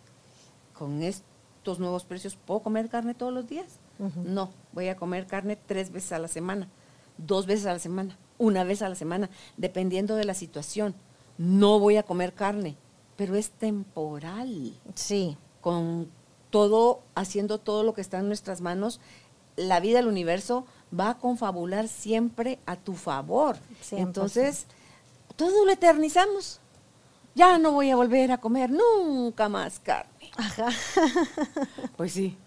con estos nuevos precios, ¿puedo comer carne todos los días? No, voy a comer carne tres veces a la semana, dos veces a la semana, una vez a la semana, dependiendo de la situación. No voy a comer carne, pero es temporal. Sí. Con todo, haciendo todo lo que está en nuestras manos, la vida del universo va a confabular siempre a tu favor. Entonces, todo lo eternizamos. Ya no voy a volver a comer nunca más carne. Ajá. Pues sí.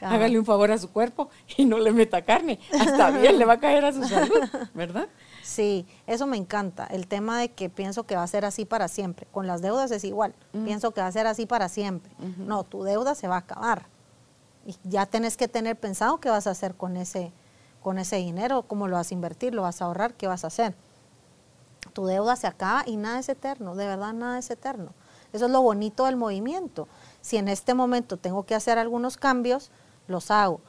Hágale un favor a su cuerpo y no le meta carne. Hasta bien le va a caer a su salud, ¿verdad? Sí, eso me encanta. El tema de que pienso que va a ser así para siempre. Con las deudas es igual. Pienso que va a ser así para siempre. No, tu deuda se va a acabar. Y ya tenés que tener pensado qué vas a hacer con ese, con ese dinero, cómo lo vas a invertir, lo vas a ahorrar, qué vas a hacer. Tu deuda se acaba y nada es eterno, de verdad nada es eterno. Eso es lo bonito del movimiento. Si en este momento tengo que hacer algunos cambios, los hago.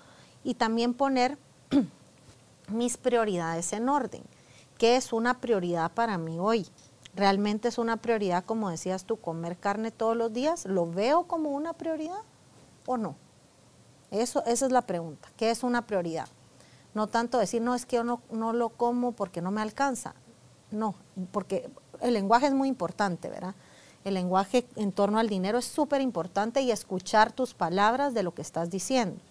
Y también poner mis prioridades en orden. ¿Qué es una prioridad para mí hoy? ¿Realmente es una prioridad, como decías tú, comer carne todos los días? ¿Lo veo como una prioridad o no? Eso, esa es la pregunta. ¿Qué es una prioridad? No tanto decir, no, es que yo no, no lo como porque no me alcanza. No, porque el lenguaje es muy importante, ¿verdad? El lenguaje en torno al dinero es súper importante y escuchar tus palabras de lo que estás diciendo.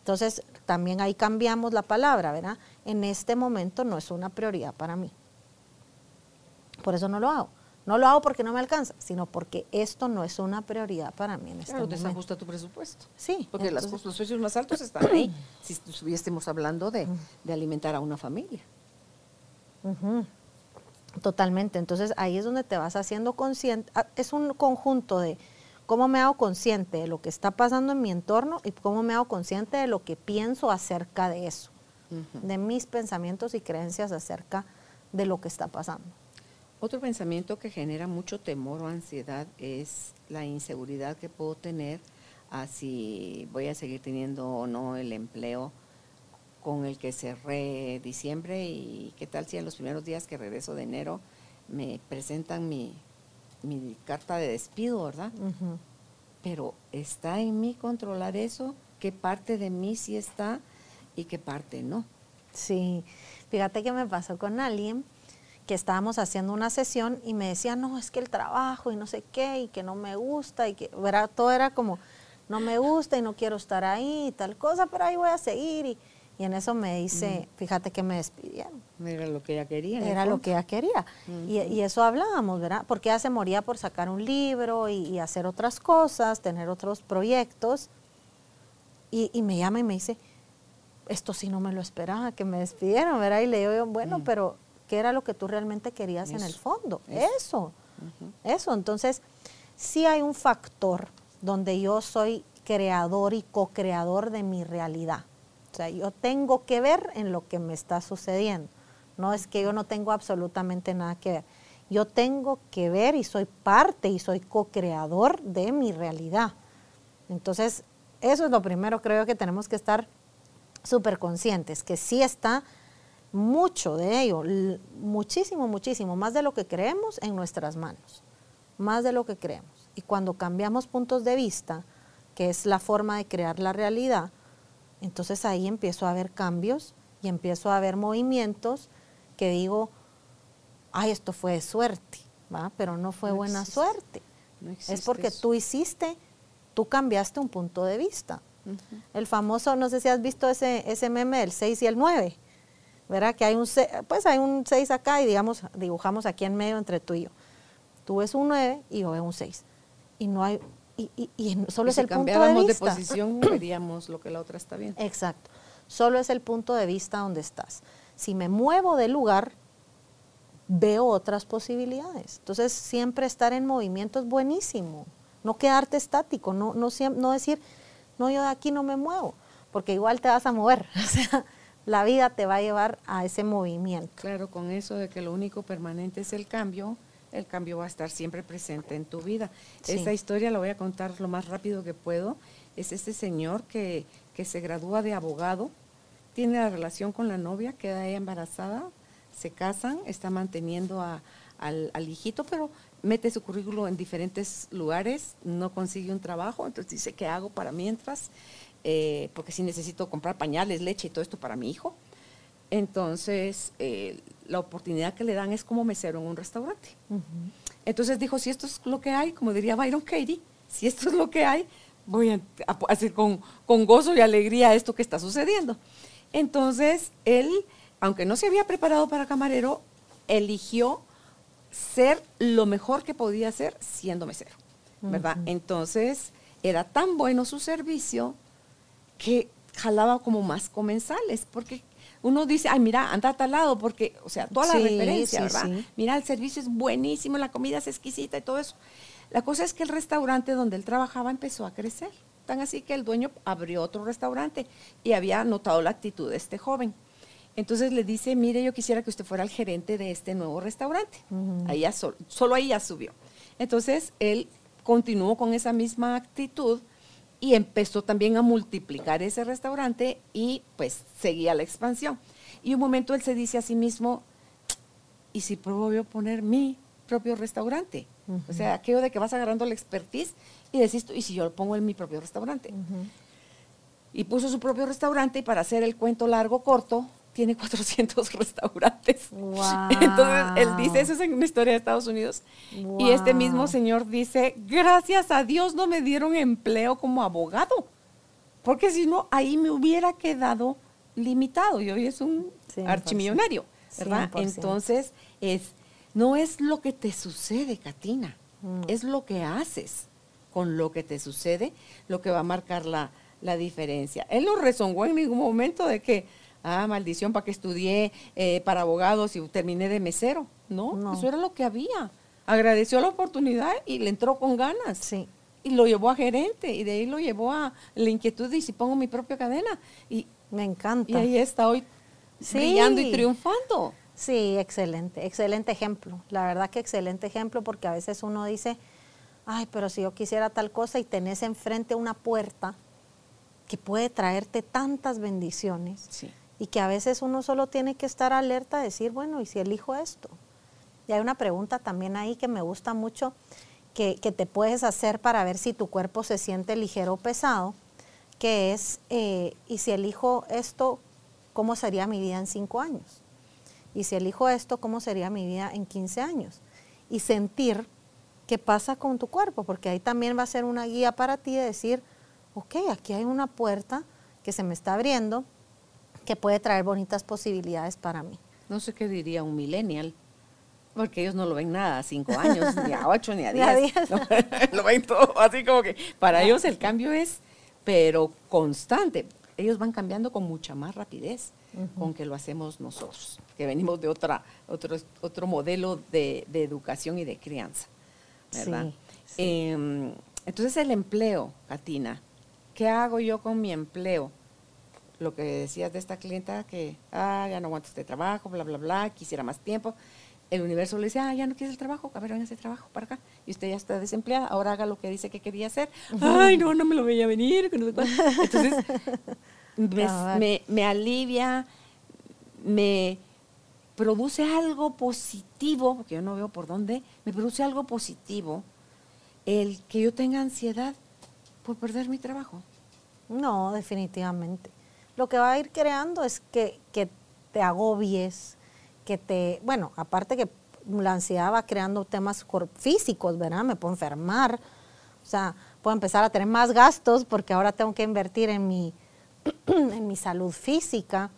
Entonces, también ahí cambiamos la palabra, ¿verdad? En este momento no es una prioridad para mí. Por eso no lo hago. No lo hago porque no me alcanza, sino porque esto no es una prioridad para mí en este claro, momento. desajusta tu presupuesto. Sí. Porque los precios más altos están ahí, si estuviésemos hablando de, alimentar a una familia. Totalmente. Entonces ahí es donde te vas haciendo consciente. Ah, es un conjunto de cómo me hago consciente de lo que está pasando en mi entorno y cómo me hago consciente de lo que pienso acerca de eso, de mis pensamientos y creencias acerca de lo que está pasando. Otro pensamiento que genera mucho temor o ansiedad es la inseguridad que puedo tener a si voy a seguir teniendo o no el empleo con el que cerré diciembre y qué tal si en los primeros días que regreso de enero me presentan mi, carta de despido, ¿verdad? Pero está en mí controlar eso, qué parte de mí sí está y qué parte no. Sí, fíjate que me pasó con alguien que estábamos haciendo una sesión y me decía, no, es que el trabajo y no sé qué, y que no me gusta, y que ¿verdad? todo era como, no me gusta y no quiero estar ahí y tal cosa, pero ahí voy a seguir. Y, y en eso me dice, fíjate que me despidieron. Era lo que ella quería. Era lo que ella quería. y, eso hablábamos, ¿verdad? Porque ella se moría por sacar un libro y, hacer otras cosas, tener otros proyectos. Y, me llama y me dice, esto sí no me lo esperaba, que me despidieron, ¿verdad? Y le digo yo, bueno, pero ¿qué era lo que tú realmente querías en el fondo? Eso, eso. Entonces, sí hay un factor donde yo soy creador y co-creador de mi realidad O sea, yo tengo que ver en lo que me está sucediendo. No es que yo no tengo absolutamente nada que ver. Yo tengo que ver y soy parte y soy co-creador de mi realidad. Entonces, eso es lo primero creo que tenemos que estar súper conscientes, que sí está mucho de ello, muchísimo, muchísimo, más de lo que creemos en nuestras manos, más de lo que creemos. Y cuando cambiamos puntos de vista, que es la forma de crear la realidad, entonces ahí empiezo a ver cambios y empiezo a ver movimientos que digo, ay, esto fue de suerte, ¿va? pero no fue buena suerte. es porque tú hiciste, tú cambiaste un punto de vista. El famoso, no sé si has visto ese, ese meme del 6 y el 9, ¿verdad? Que hay un, pues hay un 6 acá y digamos, dibujamos aquí en medio entre tú y yo. Tú ves un 9 y yo veo un 6. Y no hay, y, y, solo es el punto de vista. de posición, veríamos lo que la otra está viendo. Exacto. Solo es el punto de vista donde estás. Si me muevo de lugar, veo otras posibilidades. Entonces, siempre estar en movimiento es buenísimo. No quedarte estático, no, no, no decir, no, yo de aquí no me muevo, porque igual te vas a mover. O sea, la vida te va a llevar a ese movimiento. Claro, con eso de que lo único permanente es el cambio, el cambio va a estar siempre presente en tu vida. Esta historia la voy a contar lo más rápido que puedo. Es este señor que, que se gradúa de abogado, tiene la relación con la novia, queda ella embarazada, se casan, está manteniendo al, hijito, pero mete su currículo en diferentes lugares, no consigue un trabajo, entonces dice, ¿qué hago para mientras? Eh, porque si necesito comprar pañales, leche y todo esto para mi hijo. Entonces, eh, la oportunidad que le dan es como mesero en un restaurante. Entonces dijo, si esto es lo que hay, como diría Byron Katie, si esto es lo que hay, voy a hacer con, con gozo y alegría esto que está sucediendo. Entonces, él aunque no se había preparado para camarero, eligió ser lo mejor que podía ser siendo mesero, ¿verdad? Entonces, era tan bueno su servicio que jalaba como más comensales, porque uno dice, ay, mira, anda a tal lado, porque, o sea, toda la referencia, ¿verdad? Mira, el servicio es buenísimo, la comida es exquisita y todo eso. La cosa es que el restaurante donde él trabajaba empezó a crecer, tan así que el dueño abrió otro restaurante y había notado la actitud de este joven. Entonces le dice, mire, yo quisiera que usted fuera el gerente de este nuevo restaurante. ahí ya solo ahí ya subió. Entonces él continuó con esa misma actitud y empezó también a multiplicar ese restaurante y pues seguía la expansión. Y un momento él se dice a sí mismo, ¿y si pruebo yo poner mi propio restaurante? O sea, aquello de que vas agarrando la expertise y decís, ¿y si yo lo pongo en mi propio restaurante? Y puso su propio restaurante y para hacer el cuento largo, corto, tiene 400 restaurantes. Entonces, él dice, eso es en una historia de Estados Unidos. Y este mismo señor dice, gracias a Dios no me dieron empleo como abogado, porque si no, ahí me hubiera quedado limitado. Y hoy es un archimillonario, ¿verdad? Entonces, es, no es lo que te sucede, Katina, mm. es lo que haces con lo que te sucede, lo que va a marcar la, la diferencia. Él no rezongó en ningún momento de que, ah, maldición, para que estudié eh, para abogados y terminé de mesero. No, eso era lo que había. Agradeció la oportunidad y le entró con ganas. Sí. Y lo llevó a gerente y de ahí lo llevó a la inquietud de si pongo mi propia cadena. Y, Me encanta. Y ahí está hoy brillando y triunfando. Sí, excelente, excelente ejemplo. La verdad que excelente ejemplo porque a veces uno dice, ay, pero si yo quisiera tal cosa y tenés enfrente una puerta que puede traerte tantas bendiciones. Sí y que a veces uno solo tiene que estar alerta, decir, bueno, ¿y si elijo esto? Y hay una pregunta también ahí que me gusta mucho, que, te puedes hacer para ver si tu cuerpo se siente ligero o pesado, que es, eh, ¿y si elijo esto, cómo sería mi vida en cinco años? Y si elijo esto, ¿cómo sería mi vida en 15 años? Y sentir qué pasa con tu cuerpo, porque ahí también va a ser una guía para ti de decir, ok, aquí hay una puerta que se me está abriendo, que puede traer bonitas posibilidades para mí. No sé qué diría un millennial, porque ellos no lo ven nada a cinco años, ni a ocho, ni a diez. lo ven todo así como que para ellos el cambio es, pero constante. Ellos van cambiando con mucha más rapidez con que lo hacemos nosotros, que venimos de otra, otro, otro modelo de, educación y de crianza. ¿verdad? Em, entonces el empleo, Katina, ¿qué hago yo con mi empleo? Lo que decías de esta clienta que, ah, ya no aguanto este trabajo, bla, bla, bla, quisiera más tiempo. El universo le dice, ah, ya no quieres el trabajo, a ver, venga ese trabajo para acá. Y usted ya está desempleada, ahora haga lo que dice que quería hacer. Ay, no, no me lo veía venir. Entonces, me, me alivia, me produce algo positivo, porque yo no veo por dónde, me produce algo positivo el que yo tenga ansiedad por perder mi trabajo. No, definitivamente. Lo que va a ir creando es que, que te agobies, que te, bueno, aparte que la ansiedad va creando temas físicos, ¿verdad? Me puedo enfermar, o sea, puedo empezar a tener más gastos porque ahora tengo que invertir en mi, en mi salud física.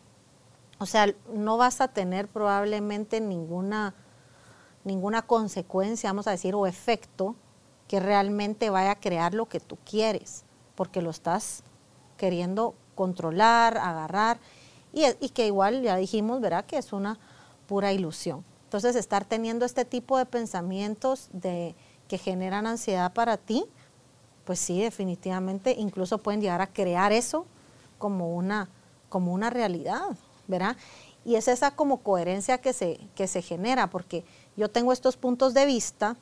O sea, no vas a tener probablemente ninguna, ninguna consecuencia, vamos a decir, o efecto que realmente vaya a crear lo que tú quieres, porque lo estás queriendo controlar, agarrar, y, y que igual ya dijimos, ¿verdad? Que es una pura ilusión. Entonces, estar teniendo este tipo de pensamientos de, que generan ansiedad para ti, pues sí, definitivamente, incluso pueden llegar a crear eso como una, como una realidad, ¿verdad? Y es esa como coherencia que se, que se genera, porque yo tengo estos puntos de vista,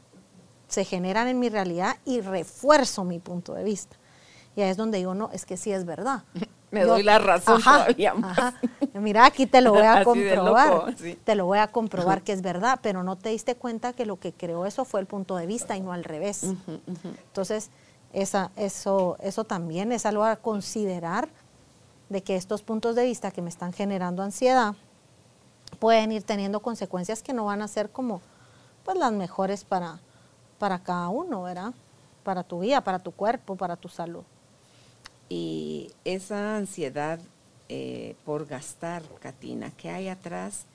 se generan en mi realidad y refuerzo mi punto de vista. Y ahí es donde digo, no, es que sí es verdad. Me doy la razón todavía Mira, aquí te lo voy a comprobar. Te lo voy a comprobar que es verdad, pero no te diste cuenta que lo que creó eso fue el punto de vista y no al revés. Entonces, esa, eso, eso también es algo a considerar de que estos puntos de vista que me están generando ansiedad pueden ir teniendo consecuencias que no van a ser como pues las mejores para, para cada uno, ¿verdad? Para tu vida, para tu cuerpo, para tu salud. Y esa ansiedad eh, por gastar, Katina, ¿qué hay atrás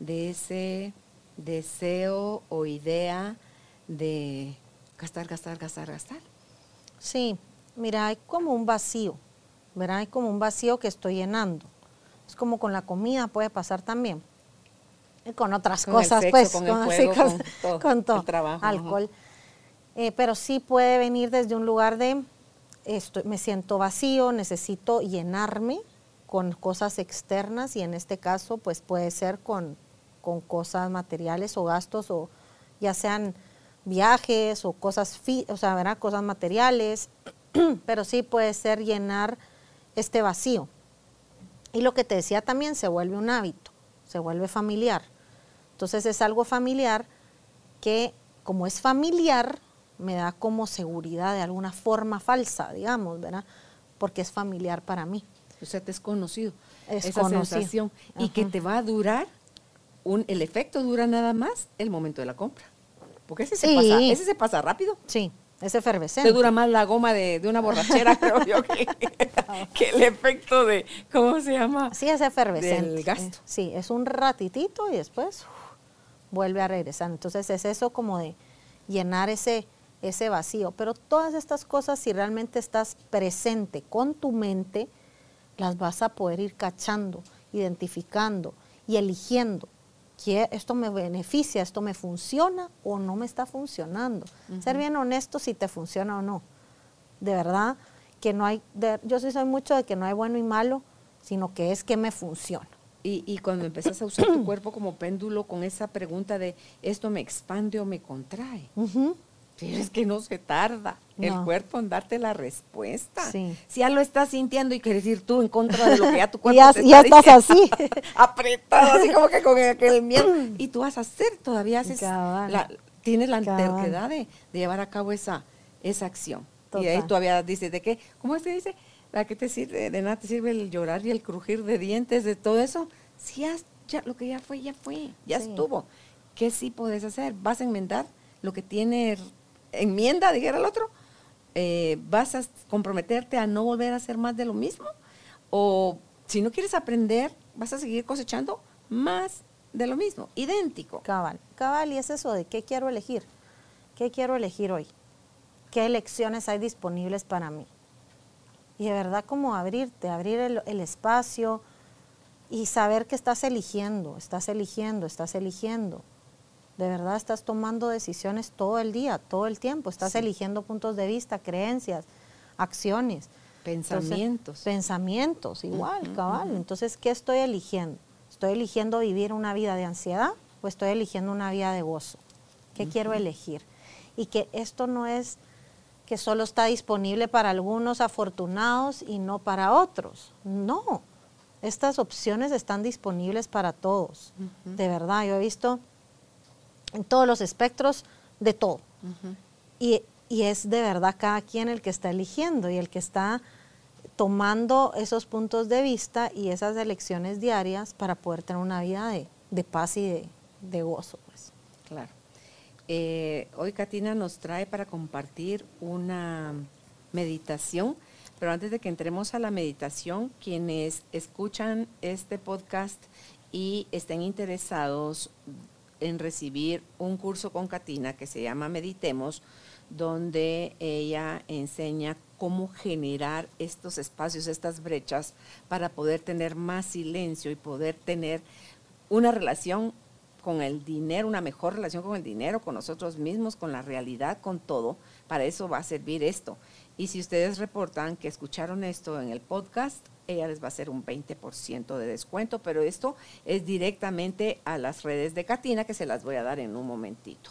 de ese deseo o idea de gastar, gastar, gastar, gastar? Sí, mira, hay como un vacío, ¿verdad? Hay como un vacío que estoy llenando. Es como con la comida puede pasar también. Y con otras cosas, pues, con, con, todo, trabajo, alcohol. Eh, pero sí puede venir desde un lugar de estoy, me siento vacío, necesito llenarme con cosas externas y en este caso pues puede ser con, con cosas materiales o gastos o ya sean viajes o cosas, o sea, ¿verdad? cosas materiales, pero sí puede ser llenar este vacío. Y lo que te decía también se vuelve un hábito, se vuelve familiar. Entonces es algo familiar que como es familiar, me da como seguridad de alguna forma falsa, digamos, ¿verdad? Porque es familiar para mí. O sea, te es conocido. Es esa sensación. Y que te va a durar, un, el efecto dura nada más el momento de la compra. Porque ese, se, pasa, ese se pasa rápido. Sí, es efervescente. Te dura más la goma de, una borrachera, creo yo, que, el efecto de, ¿cómo se llama? Sí, es efervescente. Del gasto. Eh, sí, es un ratitito y después vuelve a regresar. Entonces es eso como de llenar ese, ese vacío. Pero todas estas cosas, si realmente estás presente con tu mente, las vas a poder ir cachando, identificando y eligiendo. que esto me beneficia, esto me funciona o no me está funcionando. Ser bien honesto si te funciona o no. De verdad que no hay, yo sí soy mucho de que no hay bueno y malo, sino que es que me funciona. Y, y, cuando empiezas a usar tu cuerpo como péndulo con esa pregunta de esto me expande o me contrae. Es que no se tarda el cuerpo en darte la respuesta. Si ya lo estás sintiendo y quieres ir tú en contra de lo que ya tu cuerpo ya, ya estás así. apretado, así como que con aquel miedo. y tú vas a hacer, todavía haces tienes la terquedad de, llevar a cabo esa, esa acción. Y ahí todavía dices, ¿de qué? ¿Cómo se dice? ¿Para qué te sirve? De nada te sirve el llorar y el crujir de dientes, de todo eso. Si ya, lo que ya fue, ya fue, ya estuvo. ¿Qué sí puedes hacer? ¿Vas a enmendar lo que tiene enmienda, dijera el otro, eh, vas a comprometerte a no volver a hacer más de lo mismo. O si no quieres aprender, vas a seguir cosechando más de lo mismo, idéntico. Cabal, cabal, y es eso de qué quiero elegir. ¿Qué quiero elegir hoy? ¿Qué elecciones hay disponibles para mí? Y de verdad como abrirte, abrir el, el espacio y saber que estás eligiendo, estás eligiendo, estás eligiendo de verdad estás tomando decisiones todo el día, todo el tiempo, estás eligiendo puntos de vista, creencias, acciones. Pensamientos. pensamientos, igual, cabal. Entonces, ¿qué estoy eligiendo? ¿Estoy eligiendo vivir una vida de ansiedad o estoy eligiendo una vida de gozo? ¿Qué quiero elegir? Y que esto no es que solo está disponible para algunos afortunados y no para otros. No, estas opciones están disponibles para todos. De verdad, yo he visto en todos los espectros de todo. y, y es de verdad cada quien el que está eligiendo y el que está tomando esos puntos de vista y esas elecciones diarias para poder tener una vida de, paz y de, gozo. Pues. Claro. Eh, hoy Katina nos trae para compartir una meditación, pero antes de que entremos a la meditación, quienes escuchan este podcast y estén interesados en recibir un curso con Katina que se llama Meditemos, donde ella enseña cómo generar estos espacios, estas brechas, para poder tener más silencio y poder tener una relación con el dinero, una mejor relación con el dinero, con nosotros mismos, con la realidad, con todo. Para eso va a servir esto. Y si ustedes reportan que escucharon esto en el podcast, ella les va a hacer un 20% de descuento, pero esto es directamente a las redes de Katina, que se las voy a dar en un momentito.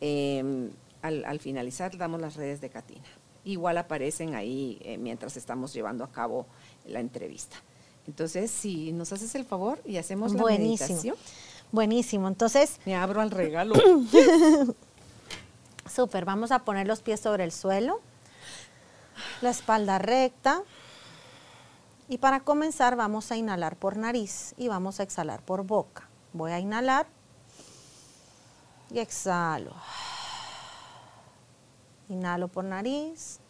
Em, al, finalizar damos las redes de Katina. Igual aparecen ahí eh, mientras estamos llevando a cabo la entrevista. Entonces, si nos haces el favor y hacemos la Buenísimo. meditación. Buenísimo. Entonces. Me abro al regalo. Súper. Vamos a poner los pies sobre el suelo. La espalda recta. Y para comenzar vamos a inhalar por nariz y vamos a exhalar por boca. Voy a inhalar y exhalo. Inhalo por nariz.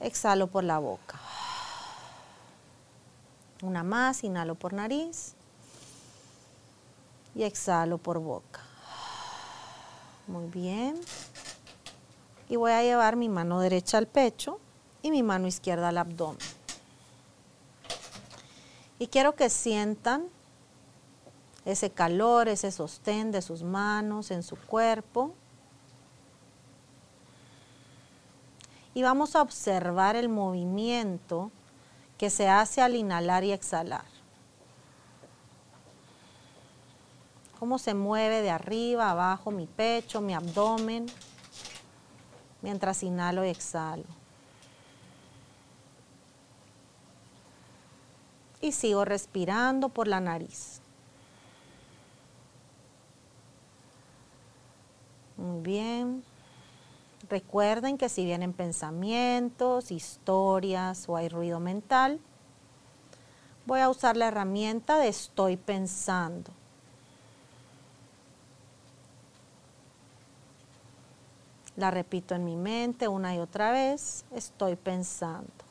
Exhalo por la boca. Una más, inhalo por nariz. Y exhalo por boca. Muy bien. Y voy a llevar mi mano derecha al pecho y mi mano izquierda al abdomen. Y quiero que sientan ese calor, ese sostén de sus manos en su cuerpo. y vamos a observar el movimiento que se hace al inhalar y exhalar. Cómo se mueve de arriba, abajo mi pecho, mi abdomen, mientras inhalo y exhalo. Y sigo respirando por la nariz. Muy bien. Recuerden que si vienen pensamientos, historias o hay ruido mental, voy a usar la herramienta de estoy pensando. La repito en mi mente una y otra vez, estoy pensando.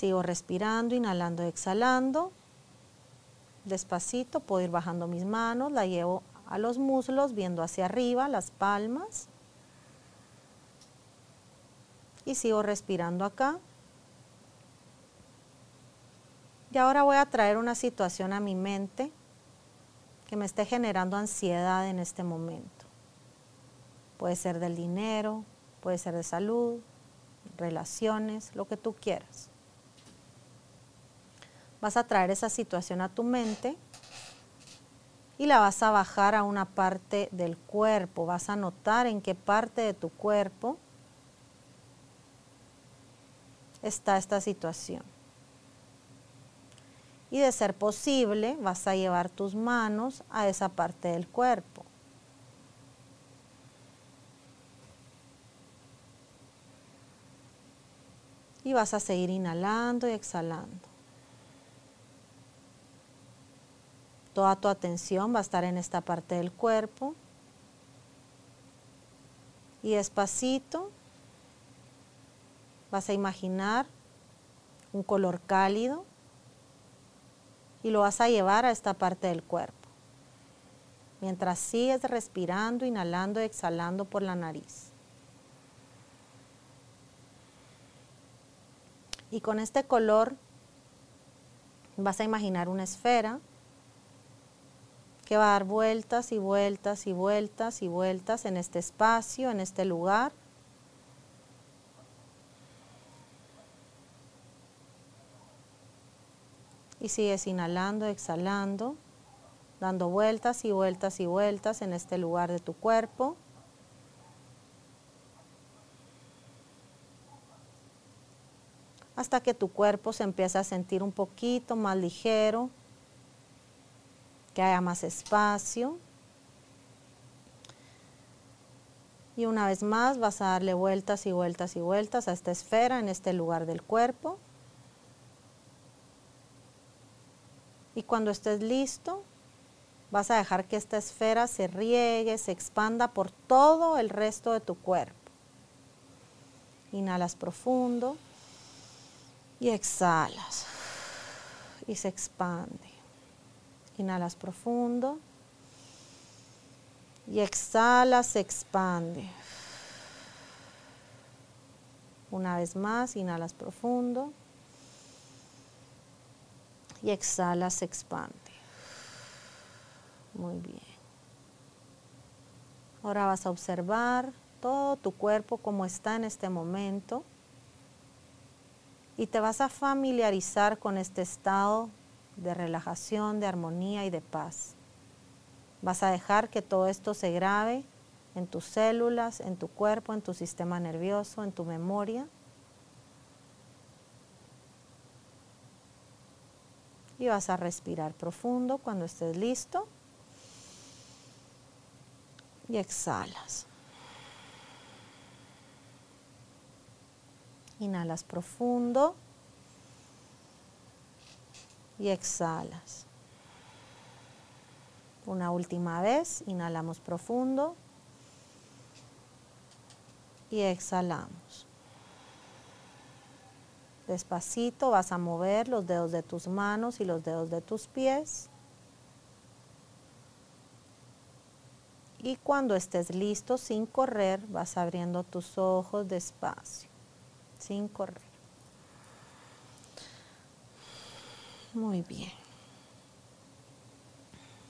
Sigo respirando, inhalando, exhalando. Despacito puedo ir bajando mis manos, la llevo a los muslos, viendo hacia arriba, las palmas. Y sigo respirando acá. Y ahora voy a traer una situación a mi mente que me esté generando ansiedad en este momento. Puede ser del dinero, puede ser de salud, relaciones, lo que tú quieras vas a traer esa situación a tu mente y la vas a bajar a una parte del cuerpo. Vas a notar en qué parte de tu cuerpo está esta situación. Y de ser posible, vas a llevar tus manos a esa parte del cuerpo. Y vas a seguir inhalando y exhalando. Toda tu atención va a estar en esta parte del cuerpo. Y despacito vas a imaginar un color cálido y lo vas a llevar a esta parte del cuerpo. Mientras sigues respirando, inhalando y exhalando por la nariz. Y con este color vas a imaginar una esfera que va a dar vueltas y vueltas y vueltas y vueltas en este espacio, en este lugar. Y sigues inhalando, exhalando, dando vueltas y vueltas y vueltas en este lugar de tu cuerpo. Hasta que tu cuerpo se empieza a sentir un poquito más ligero, que haya más espacio. Y una vez más vas a darle vueltas y vueltas y vueltas a esta esfera en este lugar del cuerpo. Y cuando estés listo, vas a dejar que esta esfera se riegue, se expanda por todo el resto de tu cuerpo. Inhalas profundo y exhalas y se expande. Inhalas profundo y exhalas, se expande. Una vez más, inhalas profundo y exhalas, se expande. Muy bien. Ahora vas a observar todo tu cuerpo como está en este momento y te vas a familiarizar con este estado de relajación, de armonía y de paz. Vas a dejar que todo esto se grabe en tus células, en tu cuerpo, en tu sistema nervioso, en tu memoria. Y vas a respirar profundo cuando estés listo. Y exhalas. Inhalas profundo y exhalas. Una última vez, inhalamos profundo y exhalamos. Despacito vas a mover los dedos de tus manos y los dedos de tus pies. Y cuando estés listo, sin correr, vas abriendo tus ojos despacio, sin correr. Muy bien.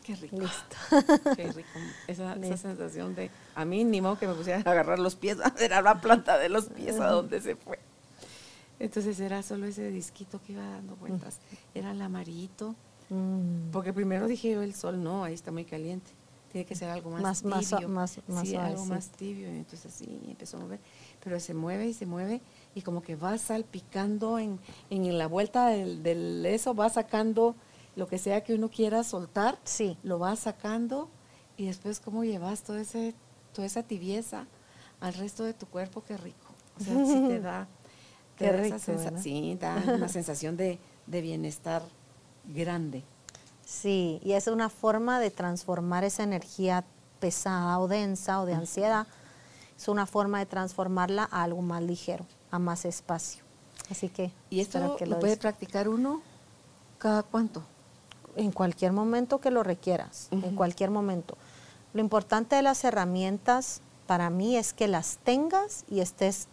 Qué rico. Listo. Qué rico. Esa, esa sensación de, a mí ni modo que me pusiera a agarrar los pies, era la planta de los pies a donde se fue. Entonces era solo ese disquito que iba dando vueltas. Era el amarillito. Mm. Porque primero dije yo, el sol no, ahí está muy caliente. Tiene que ser algo más, Más- tibio. más- más- más sí, algo suavecito. más tibio. Y entonces así empezó a mover. Pero se mueve y se mueve y como que va salpicando en, en la vuelta del, del eso, va sacando lo que sea que uno quiera soltar Sí. lo vas sacando y después cómo llevas todo ese, toda esa tibieza al resto de tu cuerpo, qué rico. O sea, sí te da, te Qué da esa rico, ¿verdad? sí, da una sensación de, de bienestar grande. Sí, y es una forma de transformar esa energía pesada o densa o de ansiedad. Es una forma de transformarla a algo más ligero, a más espacio. Así que Y esto que lo lo puede practicar uno cada cuánto. en cualquier momento que lo requieras, en cualquier momento. Lo importante de las herramientas para mí es que las tengas y estés,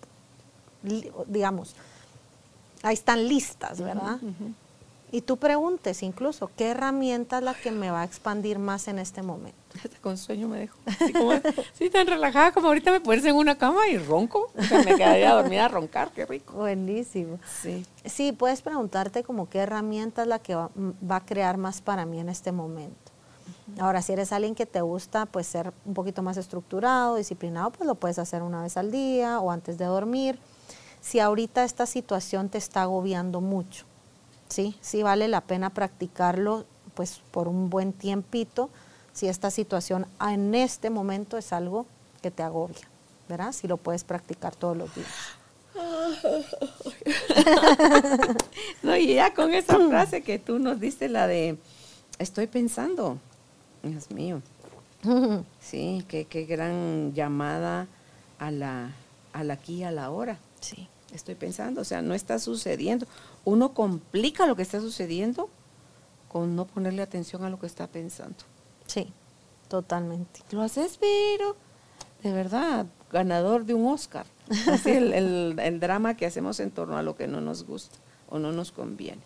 digamos, ahí están listas, ¿verdad? Y tú preguntes incluso, ¿qué herramienta es la que me va a expandir más en este momento? Hasta con sueño me dejo. Así, como, así tan relajada como ahorita me pones en una cama y ronco. O sea, me quedaría dormida a roncar, qué rico. Buenísimo. Sí. Sí, puedes preguntarte como qué herramienta es la que va a crear más para mí en este momento. Ahora, si eres alguien que te gusta pues ser un poquito más estructurado, disciplinado, pues lo puedes hacer una vez al día o antes de dormir. Si ahorita esta situación te está agobiando mucho, sí, sí vale la pena practicarlo pues por un buen tiempito, si esta situación en este momento es algo que te agobia, ¿verdad? Si lo puedes practicar todos los días. No, y ya con esa frase que tú nos diste, la de estoy pensando. Dios mío. Sí, qué, qué gran llamada a la, a la aquí y a la hora. Sí. Estoy pensando, o sea, no está sucediendo. Uno complica lo que está sucediendo con no ponerle atención a lo que está pensando. Sí, totalmente. Lo haces, pero de verdad, ganador de un Oscar. Así el, el- el drama que hacemos en torno a lo que no nos gusta o no nos conviene.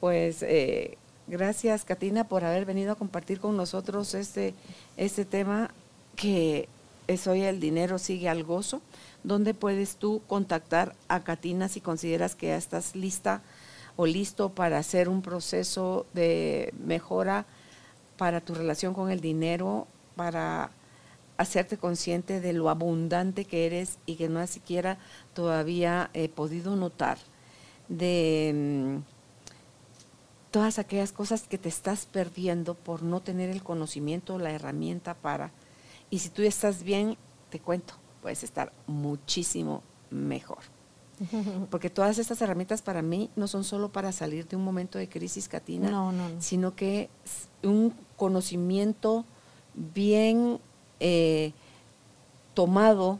Pues eh, Gracias, Katina, por haber venido a compartir con nosotros este, este tema que es hoy el dinero sigue al gozo. ¿Dónde puedes tú contactar a Katina si consideras que ya estás lista o listo para hacer un proceso de mejora para tu relación con el dinero, para hacerte consciente de lo abundante que eres y que no siquiera todavía he podido notar de mm, todas aquellas cosas que te estás perdiendo por no tener el conocimiento, la herramienta para. Y si tú estás bien, te cuento, puedes estar muchísimo mejor. Porque todas estas herramientas para mí no son solo para salir de un momento de crisis, Katina, sino que un conocimiento bien eh, tomado,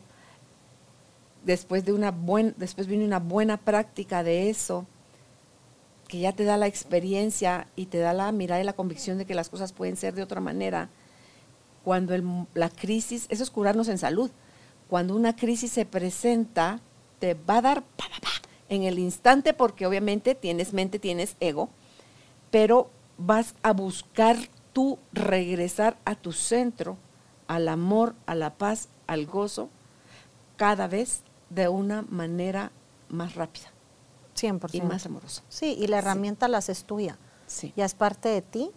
después de una buena, después viene una buena práctica de eso, que ya te da la experiencia y te da la mirada y la convicción de que las cosas pueden ser de otra manera. Cuando la crisis, eso es curarnos en salud. Cuando una crisis se presenta, te va a dar en el instante porque obviamente tienes mente, tienes ego, pero vas a buscar tú regresar a tu centro, al amor, a la paz, al gozo, cada vez de una manera más rápida. 100%. Y más amorosa. Sí, y la herramienta la haces tuya. Sí. Ya es parte de ti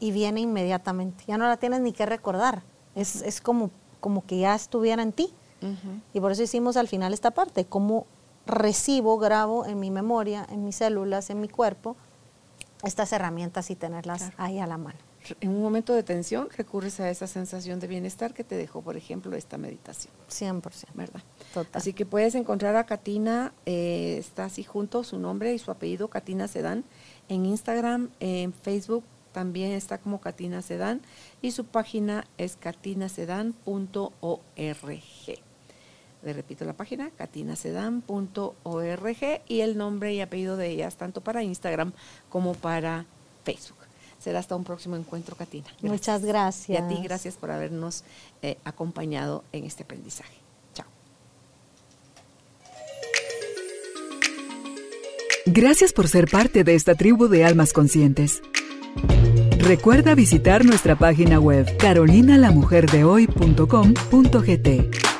y viene inmediatamente. Ya no la tienes ni que recordar. Es, es como, como que ya estuviera en ti. Y por eso hicimos al final esta parte, cómo recibo, grabo en mi memoria, en mis células, en mi cuerpo, estas herramientas y tenerlas ahí a la mano. En un momento de tensión recurres a esa sensación de bienestar que te dejó, por ejemplo, esta meditación. 100%. ¿Verdad? Así que puedes encontrar a Katina, eh, está así junto su nombre y su apellido, Katina Sedán, en Instagram, en Facebook también está como Katina Sedán y su página es katinasedan.org. Le repito la página, katinasedan.org y el nombre y apellido de ellas, tanto para Instagram como para Facebook. Será hasta un próximo encuentro, Katina. Muchas gracias. Y a ti, gracias por habernos eh, acompañado en este aprendizaje. Chao. Gracias por ser parte de esta tribu de almas conscientes. Recuerda visitar nuestra página web carolinalamujerdehoy.com.gt